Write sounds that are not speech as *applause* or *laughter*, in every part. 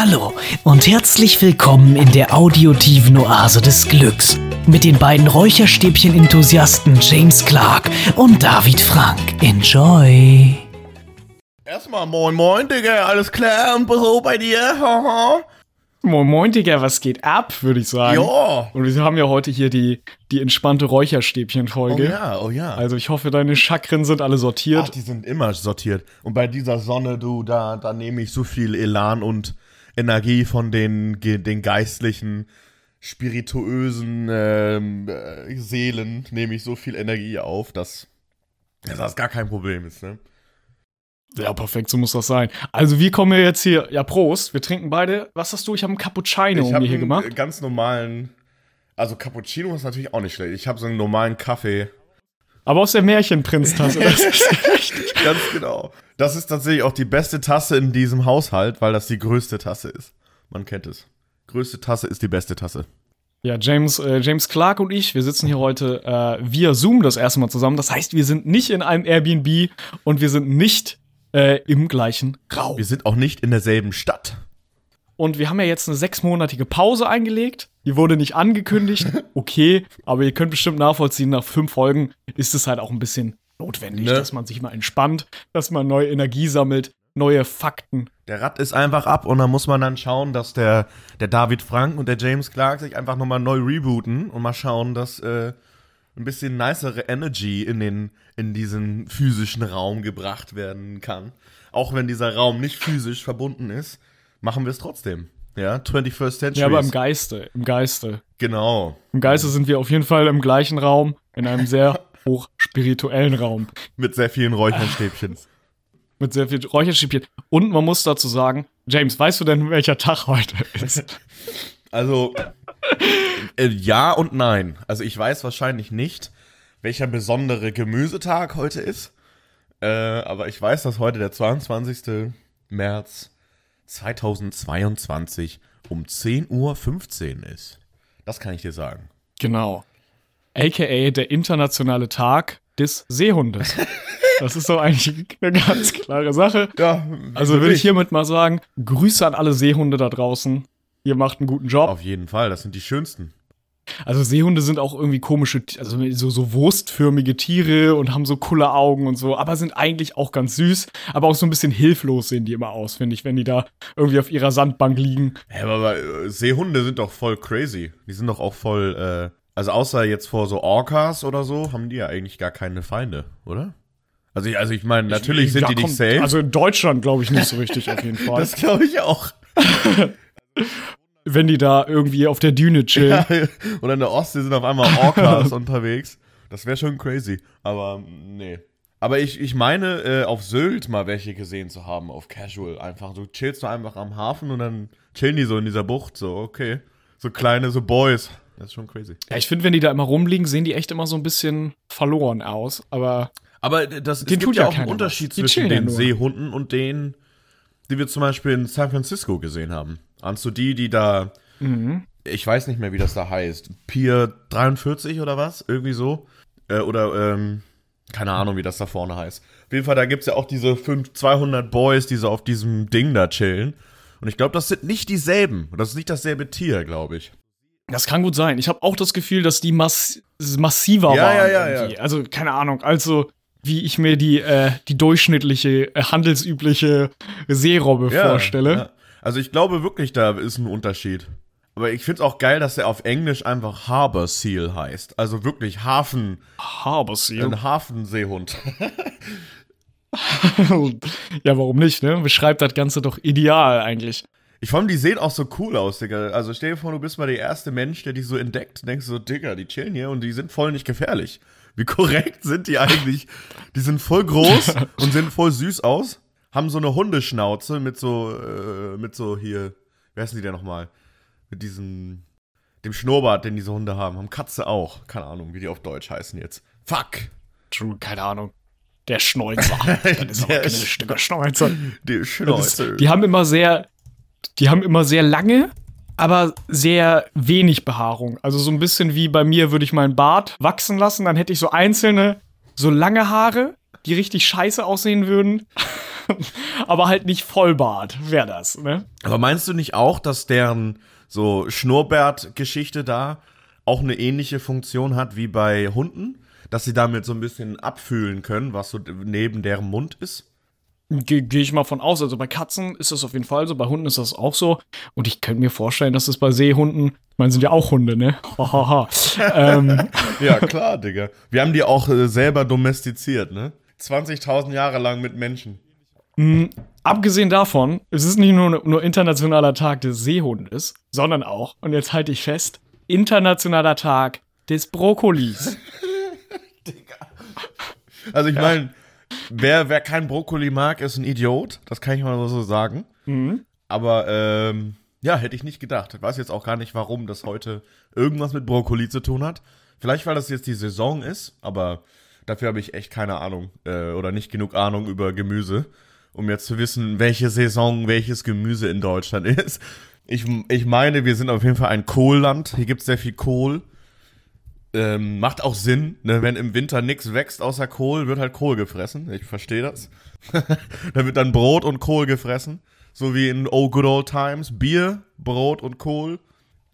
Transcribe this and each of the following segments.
Hallo und herzlich willkommen in der audiotiven Oase des Glücks mit den beiden Räucherstäbchen-Enthusiasten James Clark und David Frank. Enjoy! Erstmal moin moin, Digga, alles klar und so bei dir? Haha. Moin Moin, Digga, was geht ab, würde ich sagen. Ja. Und wir haben ja heute hier die, die entspannte Oh Räucherstäbchen-Folge. ja, oh ja. Also ich hoffe, deine Chakren sind alle sortiert. Ach, die sind immer sortiert. Und bei dieser Sonne, du, da, da nehme ich so viel Elan und Energie von den, den geistlichen, spirituösen ähm, äh, Seelen, nehme ich so viel Energie auf, dass, dass das gar kein Problem ist, ne? ja, perfekt, so muss das sein. Also wir kommen ja jetzt hier, ja Prost, wir trinken beide, was hast du? Ich habe einen Cappuccino Ich habe hier einen gemacht. ganz normalen, also Cappuccino ist natürlich auch nicht schlecht. Ich habe so einen normalen Kaffee. Aber aus der Märchenprinz-Tasse. *laughs* das ist *laughs* richtig. Ganz genau. Das ist tatsächlich auch die beste Tasse in diesem Haushalt, weil das die größte Tasse ist. Man kennt es. Größte Tasse ist die beste Tasse. Ja, James, äh, James Clark und ich, wir sitzen hier heute äh, via Zoom das erste Mal zusammen. Das heißt, wir sind nicht in einem Airbnb und wir sind nicht äh, im gleichen Raum. Wir sind auch nicht in derselben Stadt. Und wir haben ja jetzt eine sechsmonatige Pause eingelegt. Die wurde nicht angekündigt. *laughs* Okay, aber ihr könnt bestimmt nachvollziehen, nach fünf Folgen ist es halt auch ein bisschen notwendig, Ne? dass man sich mal entspannt, dass man neue Energie sammelt, neue Fakten. Der Rad ist einfach ab und dann muss man dann schauen, dass der, der David Frank und der James Clark sich einfach nochmal neu rebooten und mal schauen, dass äh, ein bisschen nicere Energy in, den, in diesen physischen Raum gebracht werden kann. Auch wenn dieser Raum nicht physisch verbunden ist, machen wir es trotzdem. Ja, 21st Century. Ja, aber im Geiste, im Geiste. Genau. Im Geiste sind wir auf jeden Fall im gleichen Raum, in einem sehr *laughs* hoch spirituellen Raum. Mit sehr vielen Räucherstäbchen. *laughs* Mit sehr viel Räucherstäbchen. Und man muss dazu sagen, James, weißt du denn, welcher Tag heute ist? *laughs* Also, äh, ja und nein. Also, ich weiß wahrscheinlich nicht, welcher besondere Gemüsetag heute ist. Äh, aber ich weiß, dass heute der 22. März 2022 um 10.15 Uhr ist. Das kann ich dir sagen. Genau. AKA der internationale Tag des Seehundes. *laughs* Das ist doch eigentlich eine ganz klare Sache. Ja, Also will ich hiermit mal sagen, Grüße an alle Seehunde da draußen. Ihr macht einen guten Job. Auf jeden Fall, das sind die schönsten. Also Seehunde sind auch irgendwie komische, also so, so wurstförmige Tiere und haben so coole Augen und so, aber sind eigentlich auch ganz süß, aber auch so ein bisschen hilflos sehen die immer aus, finde ich, wenn die da irgendwie auf ihrer Sandbank liegen. Hä, aber, aber äh, Seehunde sind doch voll crazy. Die sind doch auch voll, äh, also außer jetzt vor so Orcas oder so, haben die ja eigentlich gar keine Feinde, oder? Also ich, also ich meine, natürlich sind Ja, die nicht safe. Also in Deutschland glaube ich nicht so richtig auf jeden *laughs* Fall. das glaube ich auch. *laughs* wenn die da irgendwie auf der Düne chillen. Oder *laughs* in der Ostsee sind auf einmal Orcas *laughs* unterwegs. Das wäre schon crazy. Aber mm, nee. Aber ich, ich meine, äh, auf Sylt mal welche gesehen zu haben, auf Casual. Einfach, du chillst du einfach am Hafen und dann chillen die so in dieser Bucht. So, okay. So kleine, so Boys. Das ist schon crazy. Ja, ich finde, wenn die da immer rumliegen, sehen die echt immer so ein bisschen verloren aus. Aber Aber das es Den gibt tut ja ja auch einen Unterschied was. Zwischen ja den nur. Seehunden und denen, die wir zum Beispiel in San Francisco gesehen haben. Ahnst du die, die da, Mhm. ich weiß nicht mehr, wie das da heißt, Pier 43 oder was? Irgendwie so? Äh, oder, ähm, keine Ahnung, wie das da vorne heißt. Auf jeden Fall, da gibt's ja auch diese 5, 200 Boys, die so auf diesem Ding da chillen. Und ich glaube, das sind nicht dieselben. Das ist nicht dasselbe Tier, glaube ich. das kann gut sein. Ich habe auch das Gefühl, dass die mass massiver Ja, waren. ja, ja, ja. Also, keine Ahnung. Also, wie ich mir die, äh, die durchschnittliche, äh, handelsübliche Seerobbe vorstelle. Ja. Also ich glaube wirklich, da ist ein Unterschied. Aber ich finde es auch geil, dass er auf Englisch einfach Harbor Seal heißt. Also wirklich Hafen, Harbor Seal. ein Hafenseehund. *laughs* *laughs* ja, warum nicht, ne? Beschreibt das Ganze doch ideal eigentlich. Ich fand, die sehen auch so cool aus, Digga. Also stell dir vor, du bist mal der erste Mensch, der die so entdeckt. Denkst so, Digga, die chillen hier und die sind voll nicht gefährlich. Wie *laughs* korrekt sind die eigentlich? Die sind voll groß und sehen voll süß aus. Haben so eine Hundeschnauze mit so, äh, mit so hier, wer heißen die denn nochmal? Mit diesem, dem Schnurrbart, den diese Hunde haben. Haben Katze auch. Keine Ahnung, wie die auf Deutsch heißen jetzt. Fuck! True, keine Ahnung. Der Schnäuzer. *laughs* Das ist aber Der keine Stücke Schnäuzer. Die Schnauze. ist, die haben immer sehr, die haben immer sehr lange, aber sehr wenig Behaarung. Also so ein bisschen wie bei mir würde ich meinen Bart wachsen lassen, dann hätte ich so einzelne, so lange Haare, die richtig scheiße aussehen würden. *laughs* Aber halt nicht Vollbart, wäre das, ne? Aber meinst du nicht auch, dass deren so Schnurrbart-Geschichte da auch eine ähnliche Funktion hat wie bei Hunden? Dass sie damit so ein bisschen abfühlen können, was so neben deren Mund ist? Gehe geh ich mal von aus. Also bei Katzen ist das auf jeden Fall so, bei Hunden ist das auch so. Und ich könnte mir vorstellen, dass es bei Seehunden, ich meine, sind ja auch Hunde, ne? Hahaha. *laughs* ähm, Ja, klar, Digga. Wir haben die auch äh, selber domestiziert, ne? 20.000 Jahre lang mit Menschen. Abgesehen davon, es ist nicht nur, nur internationaler Tag des Seehundes, sondern auch, und jetzt halte ich fest, internationaler Tag des Brokkolis. *laughs* Also ich meine, wer, wer kein Brokkoli mag, ist ein Idiot. Das kann ich mal so sagen. Aber ähm, ja, hätte ich nicht gedacht. Ich weiß jetzt auch gar nicht, warum das heute irgendwas mit Brokkoli zu tun hat. Vielleicht, weil das jetzt die Saison ist, aber dafür habe ich echt keine Ahnung äh, oder nicht genug Ahnung über Gemüse, um jetzt zu wissen, welche Saison welches Gemüse in Deutschland *laughs* ist. Ich, ich meine, wir sind auf jeden Fall ein Kohlland. Hier gibt es sehr viel Kohl. Ähm, macht auch Sinn, ne? wenn im Winter nichts wächst außer Kohl, wird halt Kohl gefressen. Ich verstehe das. *laughs* da wird dann Brot und Kohl gefressen. So wie in Oh Good Old Times. Bier, Brot und Kohl.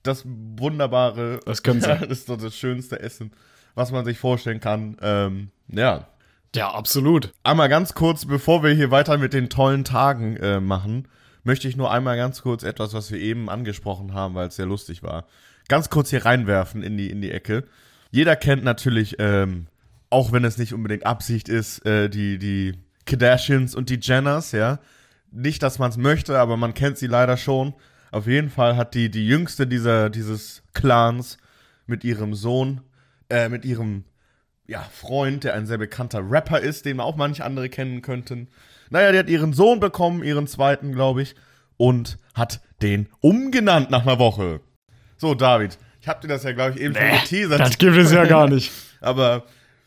Das wunderbare, Das können sie. *laughs* das ist doch das schönste Essen, was man sich vorstellen kann. Ähm, ja. Ja, absolut. Einmal ganz kurz, bevor wir hier weiter mit den tollen Tagen äh, machen, möchte ich nur einmal ganz kurz etwas, was wir eben angesprochen haben, weil es sehr lustig war, ganz kurz hier reinwerfen in die, in die Ecke. Jeder kennt natürlich, ähm, auch wenn es nicht unbedingt Absicht ist, äh, die, die Kardashians und die Jenners, ja. Nicht, dass man es möchte, aber man kennt sie leider schon. Auf jeden Fall hat die, die jüngste dieser, dieses Clans mit ihrem Sohn, äh, mit ihrem ja, Freund, der ein sehr bekannter Rapper ist, den auch manche andere kennen könnten. Naja, die hat ihren Sohn bekommen, ihren zweiten, glaube ich, und hat den umgenannt nach einer Woche. So, David, ich hab dir das ja, glaube ich, eben schon geteasert. Das gibt es ja gar nicht. *laughs* Aber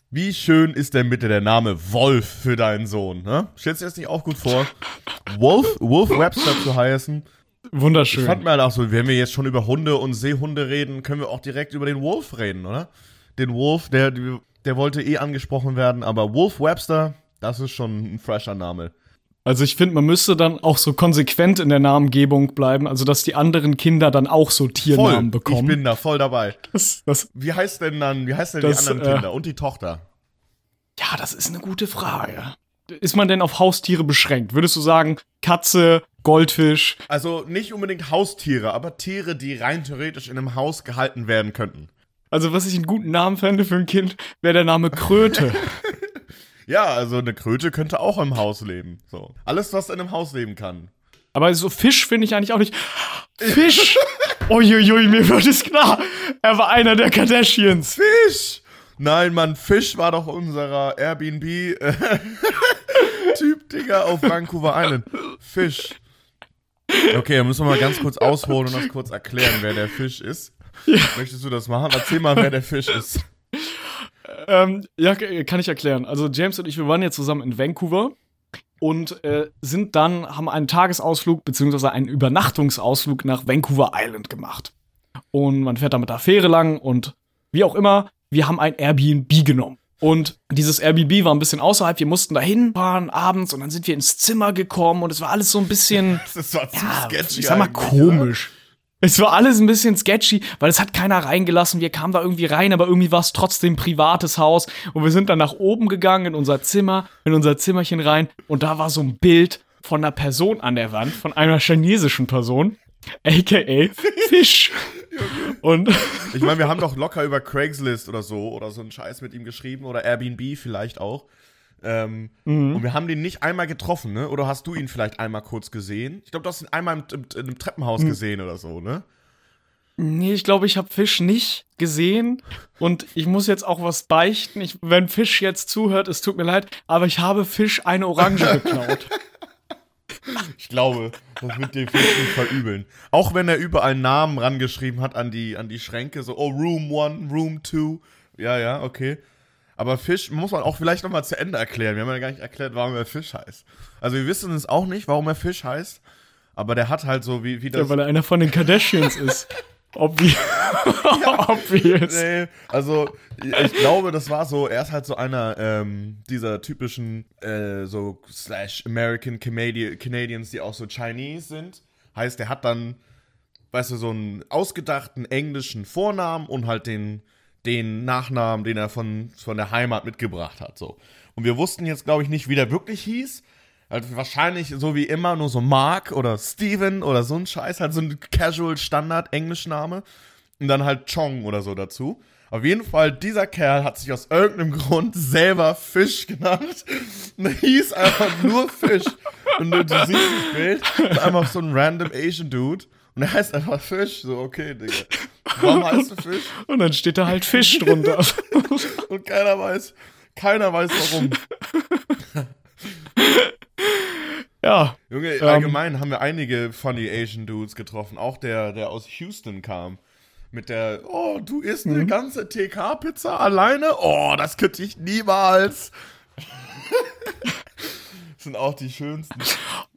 wie schön ist denn bitte der Name Wolf für deinen Sohn? Ne? Stellst du dir das nicht auch gut vor? Wolf, Wolf Webster zu heißen. Wunderschön. Ich fand mir halt auch so, wenn wir jetzt schon über Hunde und Seehunde reden, können wir auch direkt über den Wolf reden, oder? Den Wolf, der, der wollte eh angesprochen werden, aber Wolf Webster, das ist schon ein fresher Name. Also ich finde, man müsste dann auch so konsequent in der Namengebung bleiben, also dass die anderen Kinder dann auch so Voll, Tiernamen ich bekommen. bin da voll dabei. das, das, Wie heißt denn dann, wie heißt denn Das, die anderen äh, Kinder und die Tochter? ja, das ist eine gute Frage. Ist man denn auf Haustiere beschränkt? Würdest du sagen, Katze, Goldfisch? Also nicht unbedingt Haustiere, aber Tiere, die rein theoretisch in einem Haus gehalten werden könnten. Also was ich einen guten Namen fände für ein Kind, wäre der Name Kröte. *laughs* Ja, also eine Kröte könnte auch im Haus leben. So. Alles, was in einem Haus leben kann. Aber so Fisch finde ich eigentlich auch nicht. Fisch! *laughs* Uiuiui, mir wird es klar. Er war einer der Kardashians. Fisch! Nein, Mann, Fisch war doch unserer Airbnb-Typ, *laughs* Digga, auf Vancouver Island. Fisch. Okay, dann müssen wir mal ganz kurz ausholen und das kurz erklären, wer der Fisch ist. Möchtest du das machen? Erzähl mal, wer der Fisch ist. *laughs* Ähm, ja, kann ich erklären. Also James und ich, wir waren ja zusammen in Vancouver und äh, sind dann, haben einen Tagesausflug beziehungsweise einen Übernachtungsausflug nach Vancouver Island gemacht. Und man fährt da mit der Fähre lang und wie auch immer, wir haben ein Airbnb genommen. Und dieses Airbnb war ein bisschen außerhalb, wir mussten da hinfahren abends und dann sind wir ins Zimmer gekommen und es war alles so ein bisschen *laughs* Das war zu ja, sketchy. ich sag mal komisch. Es war alles ein bisschen sketchy, weil es hat keiner reingelassen. Wir kamen da irgendwie rein, aber irgendwie war es trotzdem privates Haus. Und wir sind dann nach oben gegangen in unser Zimmer, in unser Zimmerchen rein. Und da war so ein Bild von einer Person an der Wand, von einer chinesischen Person, aka Fisch. Und Ich meine, wir haben doch locker über Craigslist oder so oder so einen Scheiß mit ihm geschrieben oder Airbnb vielleicht auch. Ähm, Und wir haben den nicht einmal getroffen, ne? Oder hast du ihn vielleicht einmal kurz gesehen? Ich glaube, du hast ihn einmal im, im, im Treppenhaus gesehen oder so, ne? nee, ich glaube, ich habe Fisch nicht gesehen. Und ich muss jetzt auch was beichten. Ich, wenn Fisch jetzt zuhört, es tut mir leid, aber ich habe Fisch eine Orange *laughs* geklaut. Ich glaube, das wird dir Fisch nicht verübeln. Auch wenn er überall Namen rangeschrieben hat an die, an die Schränke, so, oh, Room 1, Room 2. Ja, ja, okay. Aber Fisch muss man auch vielleicht nochmal zu Ende erklären. Wir haben ja gar nicht erklärt, warum er Fisch heißt. Also wir wissen es auch nicht, warum er Fisch heißt. Aber der hat halt so, wie, wie das. Ja, weil er einer von den Kardashians ist. Obvi *laughs* Obvious. Nee, also ich glaube, das war so, er ist halt so einer ähm, dieser typischen äh, so slash American Canadi Canadians, die auch so Chinese sind. Heißt, er hat dann, weißt du, so einen ausgedachten englischen Vornamen und halt den, den Nachnamen, den er von, von der Heimat mitgebracht hat. So. Und wir wussten jetzt, glaube ich, nicht, wie der wirklich hieß. Also wahrscheinlich so wie immer nur so Mark oder Steven oder so ein Scheiß, halt so ein Casual Standard Englischname. Und dann halt Chong oder so dazu. Auf jeden Fall, dieser Kerl hat sich aus irgendeinem Grund selber Fisch genannt. *laughs* Und er hieß einfach nur Fisch. Und du, siehst das Bild, einfach so ein random Asian Dude. Und er heißt einfach Fisch. So, okay, Digga. *laughs* Warum heißt du Fisch? Und dann steht da halt Fisch drunter. *laughs* Und keiner weiß, keiner weiß warum. *laughs* ja. Junge, Ähm. allgemein haben wir einige funny Asian Dudes getroffen. Auch der, der aus Houston kam. Mit der, oh, du isst eine Mhm. ganze TK-Pizza alleine? Oh, das könnte ich niemals. Sind auch die schönsten.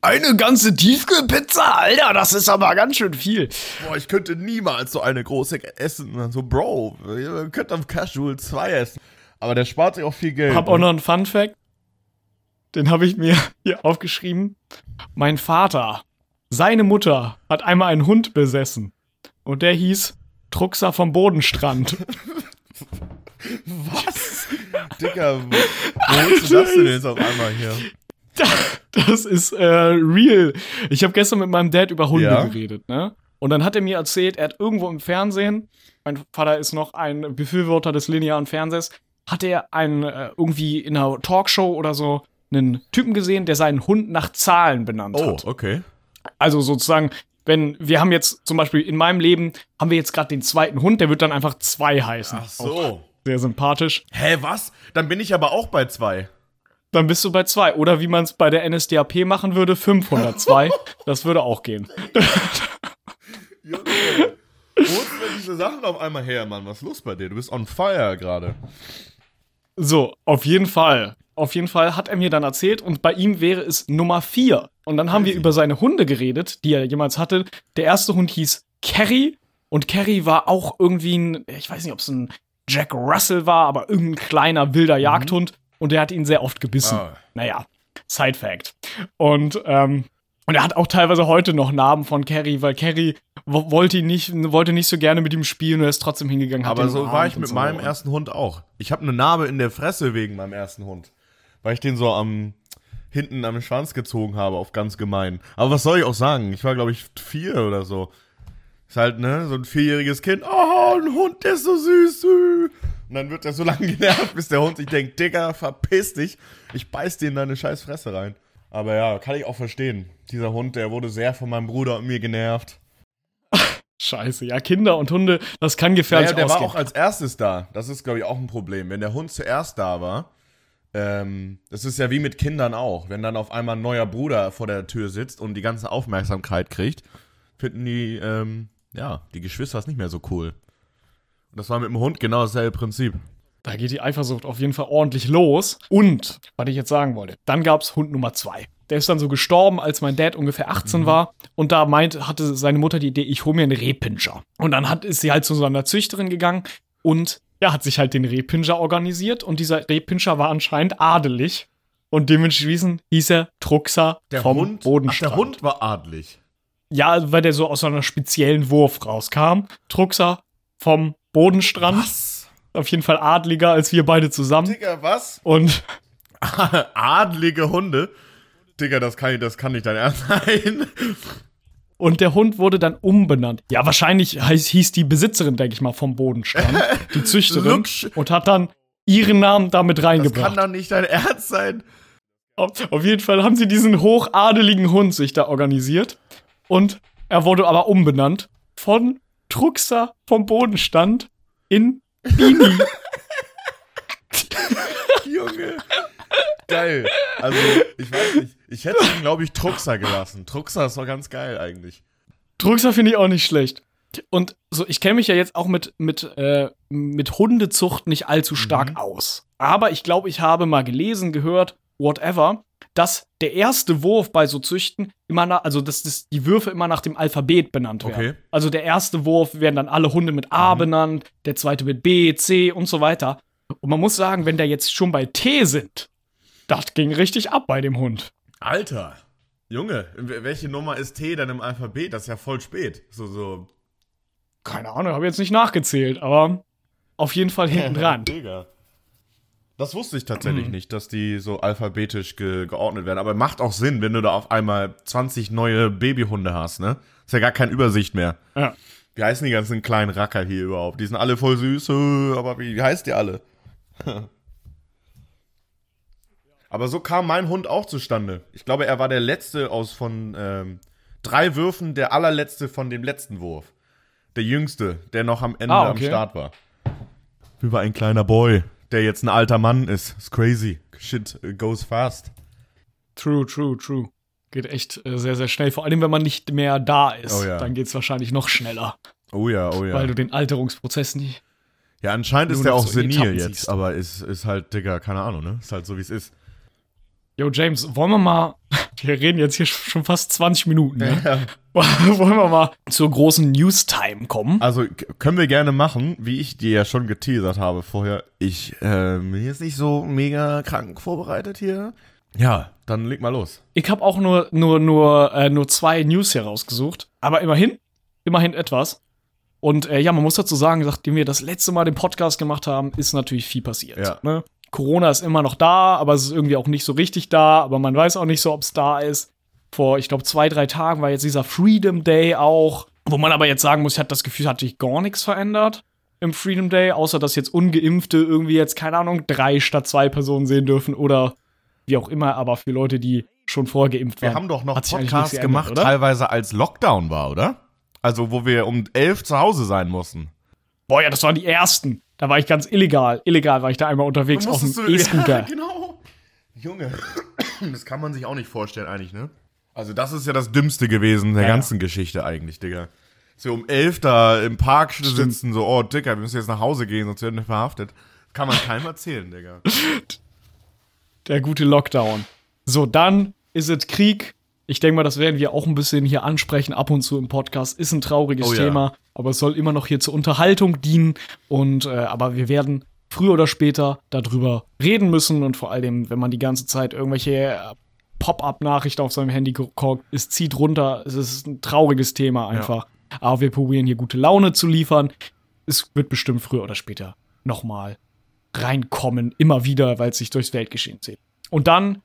Eine ganze Tiefkühlpizza, Alter, das ist aber ganz schön viel. Boah, ich könnte niemals so eine große essen. Und dann so, Bro, ihr könnt am Casual zwei essen. Aber der spart sich auch viel Geld. Hab auch noch einen Fun Fact. Den habe ich mir *laughs* hier aufgeschrieben. Mein Vater, seine Mutter hat einmal einen Hund besessen. Und der hieß Truxer vom Bodenstrand. *laughs* *laughs* Was? Wo, wo holst du das denn jetzt auf einmal hier? *laughs* Das ist äh, real. Ich habe gestern mit meinem Dad über Hunde Ja? geredet, ne? Und dann hat er mir erzählt, er hat irgendwo im Fernsehen, mein Vater ist noch ein Befürworter des linearen Fernsehs, hat er einen äh, irgendwie in einer Talkshow oder so einen Typen gesehen, der seinen Hund nach Zahlen benannt Oh, hat. okay. Also sozusagen, wenn wir haben jetzt zum Beispiel in meinem Leben haben wir jetzt gerade den zweiten Hund, der wird dann einfach zwei heißen. Ach so. Sehr sympathisch. Hä, was? Dann bin ich aber auch bei zwei. Dann bist du bei zwei. Oder wie man es bei der NSDAP machen würde, 502. *laughs* das würde auch gehen. Junge, holst denn diese Sachen auf einmal her, Mann? Was ist los bei dir? Du bist on fire gerade. So, auf jeden Fall. Auf jeden Fall hat er mir dann erzählt und bei ihm wäre es Nummer vier. Und dann haben wir über seine Hunde geredet, die er jemals hatte. Der erste Hund hieß Kerry und Kerry war auch irgendwie ein, ich weiß nicht, ob es ein Jack Russell war, aber irgendein kleiner wilder Jagdhund und der hat ihn sehr oft gebissen. Ah. Naja, Side Fact. Und, ähm, und er hat auch teilweise heute noch Narben von Kerry, weil Kerry wo- wollte ihn nicht, wollte nicht so gerne mit ihm spielen und er ist trotzdem hingegangen. Aber so war ich mit so. meinem ersten Hund auch. Ich habe eine Narbe in der Fresse wegen meinem ersten Hund. Weil ich den so am hinten am Schwanz gezogen habe, auf ganz gemein. Aber was soll ich auch sagen? Ich war, glaube ich, vier oder so. Ist halt, ne, so ein vierjähriges Kind. Oh, ein Hund, der ist so süß. Und dann wird er so *laughs* lange genervt, bis der Hund sich denkt, Digga, verpiss dich. Ich beiß dir in deine scheiß Fresse rein. Aber ja, kann ich auch verstehen. Dieser Hund, der wurde sehr von meinem Bruder und mir genervt. Scheiße, ja, Kinder und Hunde, das kann gefährlich Naja, der war ausgehen. auch als erstes da. Das ist, glaube ich, auch ein Problem. Wenn der Hund zuerst da war, ähm, das ist ja wie mit Kindern auch. Wenn dann auf einmal ein neuer Bruder vor der Tür sitzt und die ganze Aufmerksamkeit kriegt, finden die, ähm, ja, die Geschwister es nicht mehr so cool. Und das war mit dem Hund genau dasselbe Prinzip. Da geht die Eifersucht auf jeden Fall ordentlich los. Und, was ich jetzt sagen wollte, dann gab's Hund Nummer zwei. Der ist dann so gestorben, als mein Dad ungefähr Mhm. 18 war. Und da meint, hatte seine Mutter die Idee, ich hole mir einen Rehpinscher. Und dann hat, ist sie halt zu so einer Züchterin gegangen und ja, hat sich halt den Rehpinscher organisiert. Und dieser Rehpinscher war anscheinend adelig. Und dementsprechend hieß er Truxer Der vom Hund, ach, Bodenstrand. der Hund war adlig. Ja, weil der so aus so einer speziellen Wurf rauskam. Truxer vom Bodenstrand. Was? Auf jeden Fall adliger als wir beide zusammen. Digga, was? Und *laughs* Adlige Hunde? Digga, das kann, das kann nicht dein Ernst sein. Und der Hund wurde dann umbenannt. Ja, wahrscheinlich heiß, hieß die Besitzerin, denke ich mal, vom Bodenstrand, *laughs* die Züchterin, und hat dann ihren Namen damit Das kann reingebracht. doch nicht dein Ernst sein. Auf, auf jeden Fall haben sie diesen hochadeligen Hund sich da organisiert. Und er wurde aber umbenannt von Truxer vom Bodenstand in Bini. *laughs* Junge. Geil. Also, ich weiß nicht. Ich hätte ihn, glaube ich, Truxer gelassen. Truxer ist doch ganz geil eigentlich. Truxer finde ich auch nicht schlecht. Und so, ich kenne mich ja jetzt auch mit, mit, äh, mit Hundezucht nicht allzu stark aus. Aber ich glaube, ich habe mal gelesen, gehört, whatever, dass der erste Wurf bei so Züchten immer nach, also dass das die Würfe immer nach dem Alphabet benannt werden. Okay. Also der erste Wurf werden dann alle Hunde mit A benannt, der zweite mit B, C und so weiter. Und man muss sagen, wenn der jetzt schon bei T sind, das ging richtig ab bei dem Hund. Alter. Junge, welche Nummer ist T dann im Alphabet? Das ist ja voll spät. So, so. Keine Ahnung, habe jetzt nicht nachgezählt, aber auf jeden Fall *laughs* hinten dran. Digga. Das wusste ich tatsächlich Mhm. nicht, dass die so alphabetisch ge geordnet werden. Aber macht auch Sinn, wenn du da auf einmal 20 neue Babyhunde hast, ne? Ist ja gar keine Übersicht mehr. Ja. Wie heißen die ganzen kleinen Racker hier überhaupt? Die sind alle voll süß, äh, aber wie, heißt die alle? *laughs* aber so kam mein Hund auch zustande. Ich glaube, er war der letzte aus von ähm, drei Würfen, der allerletzte von dem letzten Wurf. Der jüngste, der noch am Ende Ah, am okay. Start war. Wie war ein kleiner Boy, der jetzt ein alter Mann ist. Ist crazy. Shit äh, goes fast. True, true, true. Geht echt äh, sehr, sehr schnell. Vor allem, wenn man nicht mehr da ist. Oh ja. Dann geht es wahrscheinlich noch schneller, Oh ja, oh ja. weil du den Alterungsprozess nicht. Ja, anscheinend ist der auch so senil jetzt, siehst. aber ist, ist halt, Digga, keine Ahnung, ne? Ist halt so, wie es ist. Yo, James, wollen wir mal. *laughs* Wir reden jetzt hier schon fast 20 Minuten, ne? *laughs* wollen wir mal zur großen News-Time kommen? Also können wir gerne machen, wie ich dir ja schon geteasert habe vorher. Ich ähm, bin jetzt nicht so mega krank vorbereitet hier. Ja, dann leg mal los. Ich habe auch nur, nur, nur, äh, nur zwei News hier rausgesucht. Aber immerhin, immerhin etwas. Und äh, ja, man muss dazu sagen, nachdem wir das letzte Mal den Podcast gemacht haben, ist natürlich viel passiert. Ja. Ne? Corona ist immer noch da, aber es ist irgendwie auch nicht so richtig da. Aber man weiß auch nicht so, ob es da ist. Vor, ich glaube, zwei, drei Tagen war jetzt dieser Freedom Day auch. Wo man aber jetzt sagen muss, ich hatte das Gefühl, hat sich gar nichts verändert im Freedom Day, außer dass jetzt Ungeimpfte irgendwie jetzt, keine Ahnung, drei statt zwei Personen sehen dürfen oder wie auch immer, aber für Leute, die schon vorher geimpft waren. Wir haben doch noch Podcasts gemacht, oder? teilweise als Lockdown war, oder? Also, wo wir um elf zu Hause sein mussten. Boah, ja, das waren die ersten. Da war ich ganz illegal. Illegal war ich da einmal unterwegs auf dem *laughs* E-Scooter. Ja, genau. Junge, *clears throat* das kann man sich auch nicht vorstellen eigentlich, ne? Also das ist ja das Dümmste gewesen der Ja. ganzen Geschichte eigentlich, Digga. Dass wir um elf da im Park sitzen, so, oh, Digga, wir müssen jetzt nach Hause gehen, sonst werden wir verhaftet. Kann man keinem erzählen, Digga. *laughs* Der gute Lockdown. So, dann ist es Krieg. Ich denke mal, das werden wir auch ein bisschen hier ansprechen, ab und zu im Podcast. Ist ein trauriges Oh ja. Thema, aber es soll immer noch hier zur Unterhaltung dienen. Und äh, aber wir werden früher oder später darüber reden müssen. Und vor allem, wenn man die ganze Zeit irgendwelche äh, Pop-up-Nachrichten auf seinem Handy guckt, es zieht runter. Es ist ein trauriges Thema einfach. Aber wir probieren hier gute Laune zu liefern. Es wird bestimmt früher oder später nochmal reinkommen, immer wieder, weil es sich durchs Weltgeschehen zieht. Und dann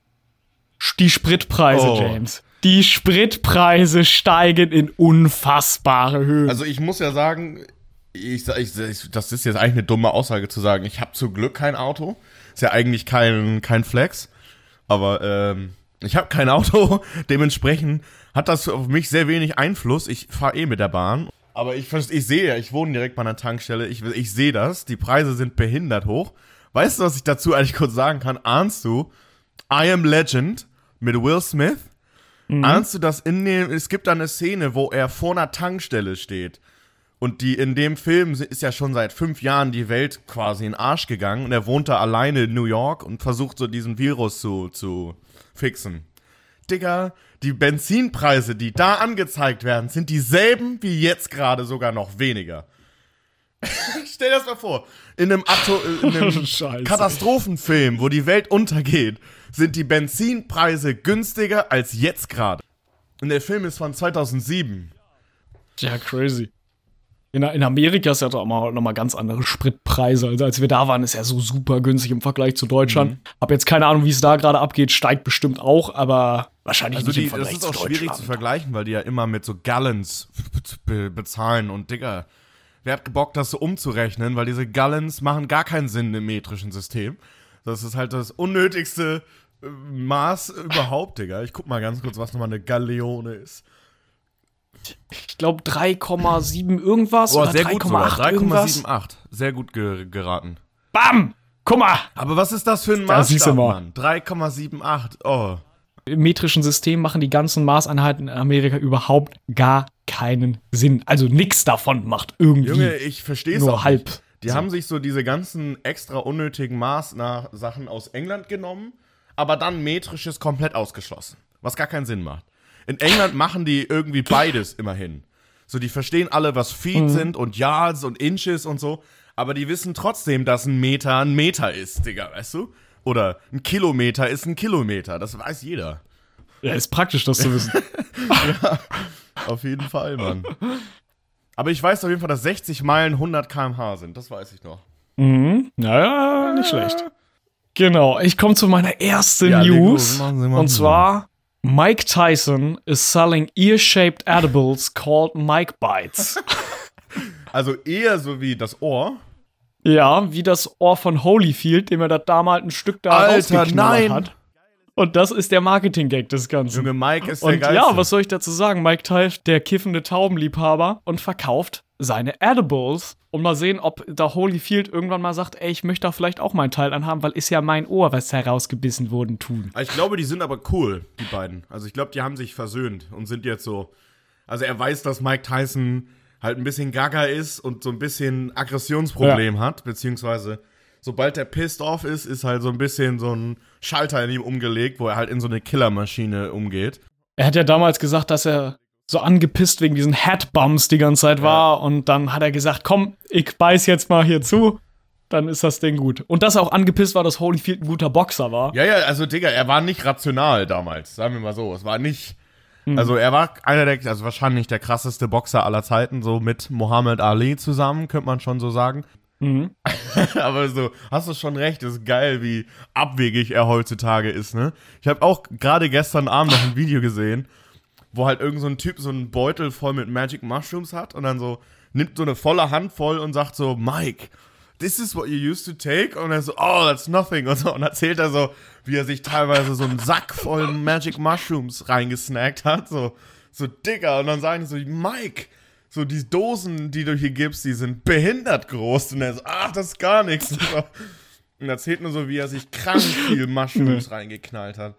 die Spritpreise, Oh. James. Die Spritpreise steigen in unfassbare Höhen. Also ich muss ja sagen, ich, ich, ich, das ist jetzt eigentlich eine dumme Aussage zu sagen. Ich habe zum Glück kein Auto. Ist ja eigentlich kein, kein Flex. Aber ähm, ich habe kein Auto. *laughs* Dementsprechend hat das auf mich sehr wenig Einfluss. Ich fahre eh mit der Bahn. Aber ich, ich sehe ja, ich wohne direkt bei einer Tankstelle. Ich, ich sehe das. Die Preise sind behindert hoch. Weißt du, was ich dazu eigentlich kurz sagen kann? Ahnst du, I Am Legend mit Will Smith? Ahnst du, dass in dem, es gibt da eine Szene, wo er vor einer Tankstelle steht. Und die in dem Film ist ja schon seit fünf Jahren die Welt quasi in den Arsch gegangen und er wohnt da alleine in New York und versucht so diesen Virus zu, zu fixen. Digga, die Benzinpreise, die da angezeigt werden, sind dieselben wie jetzt gerade sogar noch weniger. *laughs* Stell dir das mal vor. In einem, Ato in einem. *laughs* Katastrophenfilm, wo die Welt untergeht, sind die Benzinpreise günstiger als jetzt gerade. Und der Film ist von 2007. ja, crazy. In, in Amerika ist ja doch mal, noch mal ganz andere Spritpreise. Also als wir da waren, ist ja so super günstig im Vergleich zu Deutschland. Mhm. Hab jetzt keine Ahnung, wie es da gerade abgeht. Steigt bestimmt auch, aber wahrscheinlich Also nicht die, im das Vergleich ist auch zu schwierig zu Deutschland. vergleichen, weil die ja immer mit so Gallons *laughs* be bezahlen und Digga, wer hat Bock, das so umzurechnen, weil diese Gallons machen gar keinen Sinn im metrischen System. Das ist halt das unnötigste äh, Maß überhaupt, Digga. Ich guck mal ganz kurz, was nochmal eine Galleone ist. Ich glaube 3,7 irgendwas Oh, oder sehr gut sogar. 3,8 irgendwas. 3,78. Sehr gut ge geraten. Bam! Guck mal! Aber was ist das für ein Maßstab. Mann? 3,78. Oh. Im metrischen System machen die ganzen Maßeinheiten in Amerika überhaupt gar keinen Sinn. Also nichts davon macht irgendwie Junge, ich verstehe es nur halb. Nicht. Die haben sich so diese ganzen extra unnötigen Maßsachen aus England genommen, aber dann metrisches komplett ausgeschlossen. Was gar keinen Sinn macht. In England machen die irgendwie beides immerhin. So, die verstehen alle, was Feet sind und Yards und Inches und so, aber die wissen trotzdem, dass ein Meter ein Meter ist, Digga, weißt du? Oder ein Kilometer ist ein Kilometer, das weiß jeder. Ja, ist praktisch, das zu wissen. *laughs* Auf jeden Fall, Mann. Aber ich weiß auf jeden Fall, dass 60 Meilen 100 km/h sind, das weiß ich noch. mhm. Naja, nicht schlecht. Genau, ich komme zu meiner ersten Ja, News. machen Sie und zwar, Mike Tyson is selling ear-shaped edibles called Mike Bites. *laughs* Also eher so wie das Ohr. Ja, wie das Ohr von Holyfield, dem er das damals ein Stück da Alter, nein. hat. Und das ist der Marketing-Gag des Ganzen. Junge, Mike ist der Und Geilste. ja, was soll ich dazu sagen? Mike Tyson, der kiffende Taubenliebhaber und verkauft seine Edibles. Und mal sehen, ob da Holyfield irgendwann mal sagt, ey, ich möchte da vielleicht auch meinen Teil anhaben, weil ist ja mein Ohr, was herausgebissen worden tun. Ich glaube, die sind aber cool, die beiden. Also ich glaube, die haben sich versöhnt und sind jetzt so. Also er weiß, dass Mike Tyson halt ein bisschen gaga ist und so ein bisschen Aggressionsproblem hat, beziehungsweise sobald er pissed off ist, ist halt so ein bisschen so ein Schalter in ihm umgelegt, wo er halt in so eine Killermaschine umgeht. Er hat ja damals gesagt, dass er so angepisst wegen diesen Headbumps die ganze Zeit war. Und dann hat er gesagt, komm, ich beiß jetzt mal hier zu. Dann ist das Ding gut. Und dass er auch angepisst war, dass Holyfield ein guter Boxer war. Ja, ja, also Digga, er war nicht rational damals, sagen wir mal so. Es war nicht. Also er war einer der, also wahrscheinlich der krasseste Boxer aller Zeiten, so mit Muhammad Ali zusammen, könnte man schon so sagen. *laughs* Aber so, hast du schon recht, ist geil, wie abwegig er heutzutage ist, ne? Ich habe auch gerade gestern Abend noch ein *laughs* Video gesehen, wo halt irgend so ein Typ so einen Beutel voll mit Magic Mushrooms hat und dann so nimmt so eine volle Handvoll und sagt so, Mike, this is what you used to take? Und er so, oh, that's nothing. Und, so, und erzählt er so, wie er sich teilweise so einen Sack voll Magic Mushrooms reingesnackt hat. So, so dicker. Und dann sagen die so, Mike, so die Dosen, die du hier gibst, die sind behindert groß. Und er so, ach, das ist gar nichts. Und *laughs* so. Und erzählt nur so, wie er sich krank viel Mushrooms reingeknallt hat.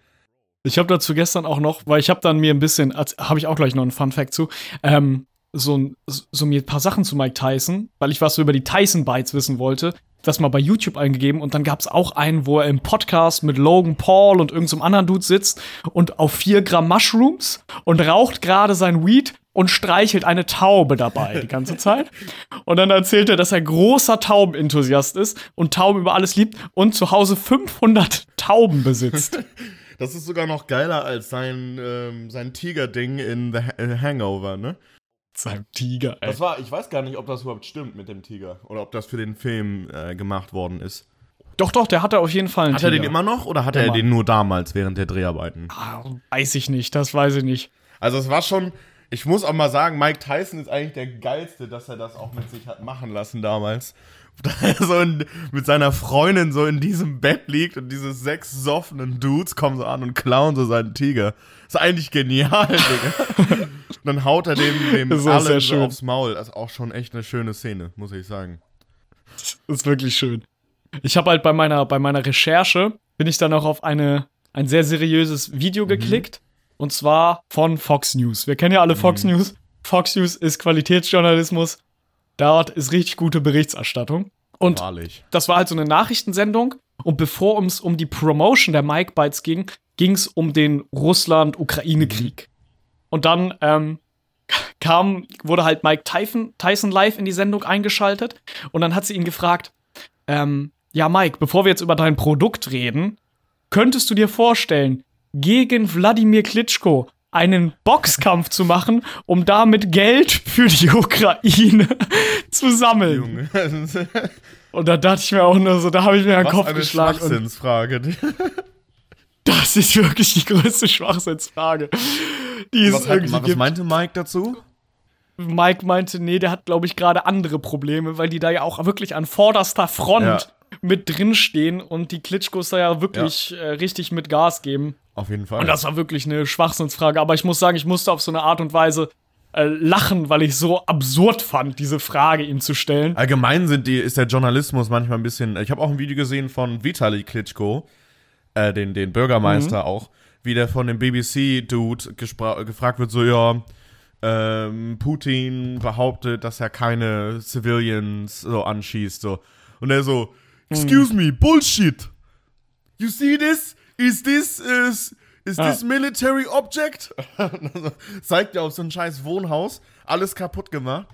Ich habe dazu gestern auch noch, weil ich habe dann mir ein bisschen, habe ich auch gleich noch einen Fun Fact zu, ähm, so, ein- so mir ein paar Sachen zu Mike Tyson, weil ich was so über die Tyson Bites wissen wollte, das mal bei YouTube eingegeben und dann gab es auch einen, wo er im Podcast mit Logan Paul und irgendeinem anderen Dude sitzt und auf 4 Gramm Mushrooms und raucht gerade sein Weed und streichelt eine Taube dabei die ganze *laughs* Zeit. Und dann erzählt er, dass er großer Taubenenthusiast ist und Tauben über alles liebt und zu Hause 500 *laughs* Tauben besitzt. *laughs* Das ist sogar noch geiler als sein, ähm, sein Tiger-Ding in The äh, Hangover, ne? *laughs* Sein Tiger, ey. Das war, ich weiß gar nicht, ob das überhaupt stimmt mit dem Tiger. Oder ob das für den Film äh, gemacht worden ist. Doch, doch, der hatte auf jeden Fall einen Hat er Tiger. den immer noch oder hat Immer. er den nur damals während der Dreharbeiten? Ah, weiß ich nicht, das weiß ich nicht. Also es war schon, ich muss auch mal sagen, Mike Tyson ist eigentlich der geilste, dass er das auch mit sich hat machen lassen damals. *laughs* Da er so in, mit seiner Freundin so in diesem Bett liegt und diese sechs soffenen Dudes kommen so an und klauen so seinen Tiger. Ist eigentlich genial, Digga. *laughs* dann haut er dem, dem *laughs* allen so aufs Maul. Das ist auch schon echt eine schöne Szene, muss ich sagen. Das ist wirklich schön. Ich habe halt bei meiner, bei meiner Recherche, bin ich dann auch auf eine, ein sehr seriöses Video geklickt. Und zwar von Fox News. Wir kennen ja alle Fox News. Fox News ist Qualitätsjournalismus. Dort ist richtig gute Berichterstattung. Und Wahrlich. das war halt so eine Nachrichtensendung. Und bevor es um die Promotion der Mike Bites ging, ging es um den Russland-Ukraine-Krieg. Und dann ähm, *laughs* kam, wurde halt Mike Tyson, Tyson live in die Sendung eingeschaltet. Und dann hat sie ihn gefragt, ähm, ja Mike, bevor wir jetzt über dein Produkt reden, könntest du dir vorstellen, gegen Wladimir Klitschko einen Boxkampf zu machen, um damit Geld für die Ukraine *laughs* zu sammeln? Junge. Und da dachte ich mir auch nur so, da habe ich mir den Was Kopf eine geschlagen. Schwachsinnsfrage. *laughs* das ist wirklich die größte Schwachsinnsfrage, die Was, hat, was gibt. meinte Mike dazu? Mike meinte, nee, der hat, glaube ich, gerade andere Probleme, weil die da ja auch wirklich an vorderster Front Ja. mit drinstehen und die Klitschkos da ja wirklich Äh, richtig mit Gas geben. Auf jeden Fall. Und das war wirklich eine Schwachsinnsfrage. Aber ich muss sagen, ich musste auf so eine Art und Weise äh, lachen, weil ich so absurd fand, diese Frage ihm zu stellen. Allgemein sind die, ist der Journalismus manchmal ein bisschen. Ich habe auch ein Video gesehen von Vitali Klitschko, äh, den, den Bürgermeister auch, wie der von dem BBC-Dude gefragt wird: so, ja, ähm, Putin behauptet, dass er keine Civilians so anschießt. So. Und er so: Excuse me, Bullshit! You see this? is this, is, is Ja. this military object? *laughs* Zeigt ja auf so ein scheiß Wohnhaus, alles kaputt gemacht.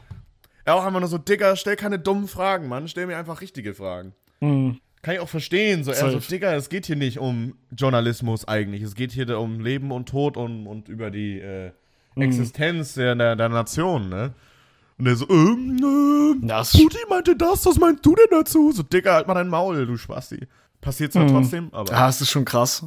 Er auch einfach nur so, Digga, stell keine dummen Fragen, Mann, stell mir einfach richtige Fragen. Hm. Kann ich auch verstehen, so, er so. Digga, es geht hier nicht um Journalismus eigentlich, es geht hier um Leben und Tod und, und über die äh, Mhm. Existenz der, der, der Nation, ne? Und er so, ähm, ähm, Das- Putin meinte das, was meinst du denn dazu? So, Digga, halt mal dein Maul, du Spasti. Passiert zwar Mhm. trotzdem, aber. Ah, es ist schon krass.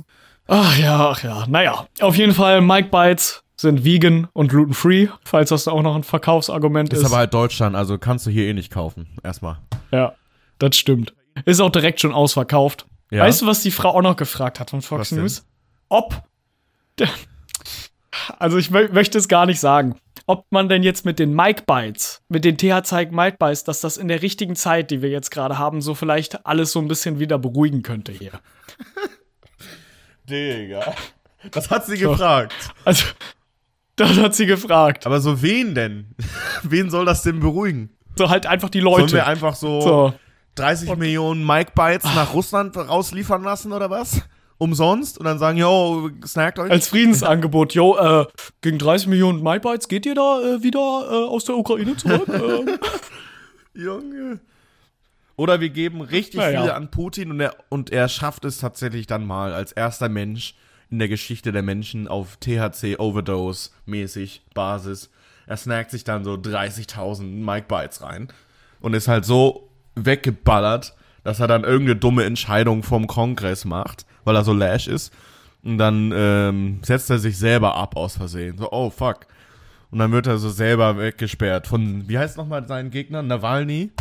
Ach ja, ach ja. Naja, auf jeden Fall, Mike Bites sind vegan und gluten-free, falls das auch noch ein Verkaufsargument ist. Ist aber halt Deutschland, also kannst du hier eh nicht kaufen. Erstmal. ja, das stimmt. Ist auch direkt schon ausverkauft. Ja? Weißt du, was die Frau auch noch gefragt hat von Was Fox denn? News? Ob. Also, ich mö möchte es gar nicht sagen. Ob man denn jetzt mit den Mike Bites, mit den TH-Zeig Mike Bites, dass das in der richtigen Zeit, die wir jetzt gerade haben, so vielleicht alles so ein bisschen wieder beruhigen könnte hier. Digga. Das hat sie gefragt. Also, das hat sie gefragt. Aber so wen denn? *laughs* wen soll das denn beruhigen? So halt einfach die Sollen Leute. wir einfach so, So. 30 Millionen Mike Bites nach Russland rausliefern lassen oder was? Umsonst? Und dann sagen, yo, snackt euch. Als Friedensangebot, yo, äh, gegen 30 Millionen Mike Bites geht ihr da äh, wieder äh, aus der Ukraine zurück? *laughs* ähm, Junge. Oder wir geben richtig ja. viele an Putin und er, und er schafft es tatsächlich dann mal als erster Mensch in der Geschichte der Menschen auf THC-Overdose-mäßig Basis. Er snackt sich dann so 30.000 Mike Bites rein und ist halt so weggeballert, dass er dann irgendeine dumme Entscheidung vom Kongress macht, weil er so lash ist. Und dann ähm, setzt er sich selber ab aus Versehen. So, oh fuck. Und dann wird er so selber weggesperrt von, wie heißt nochmal sein Gegner? Nawalny?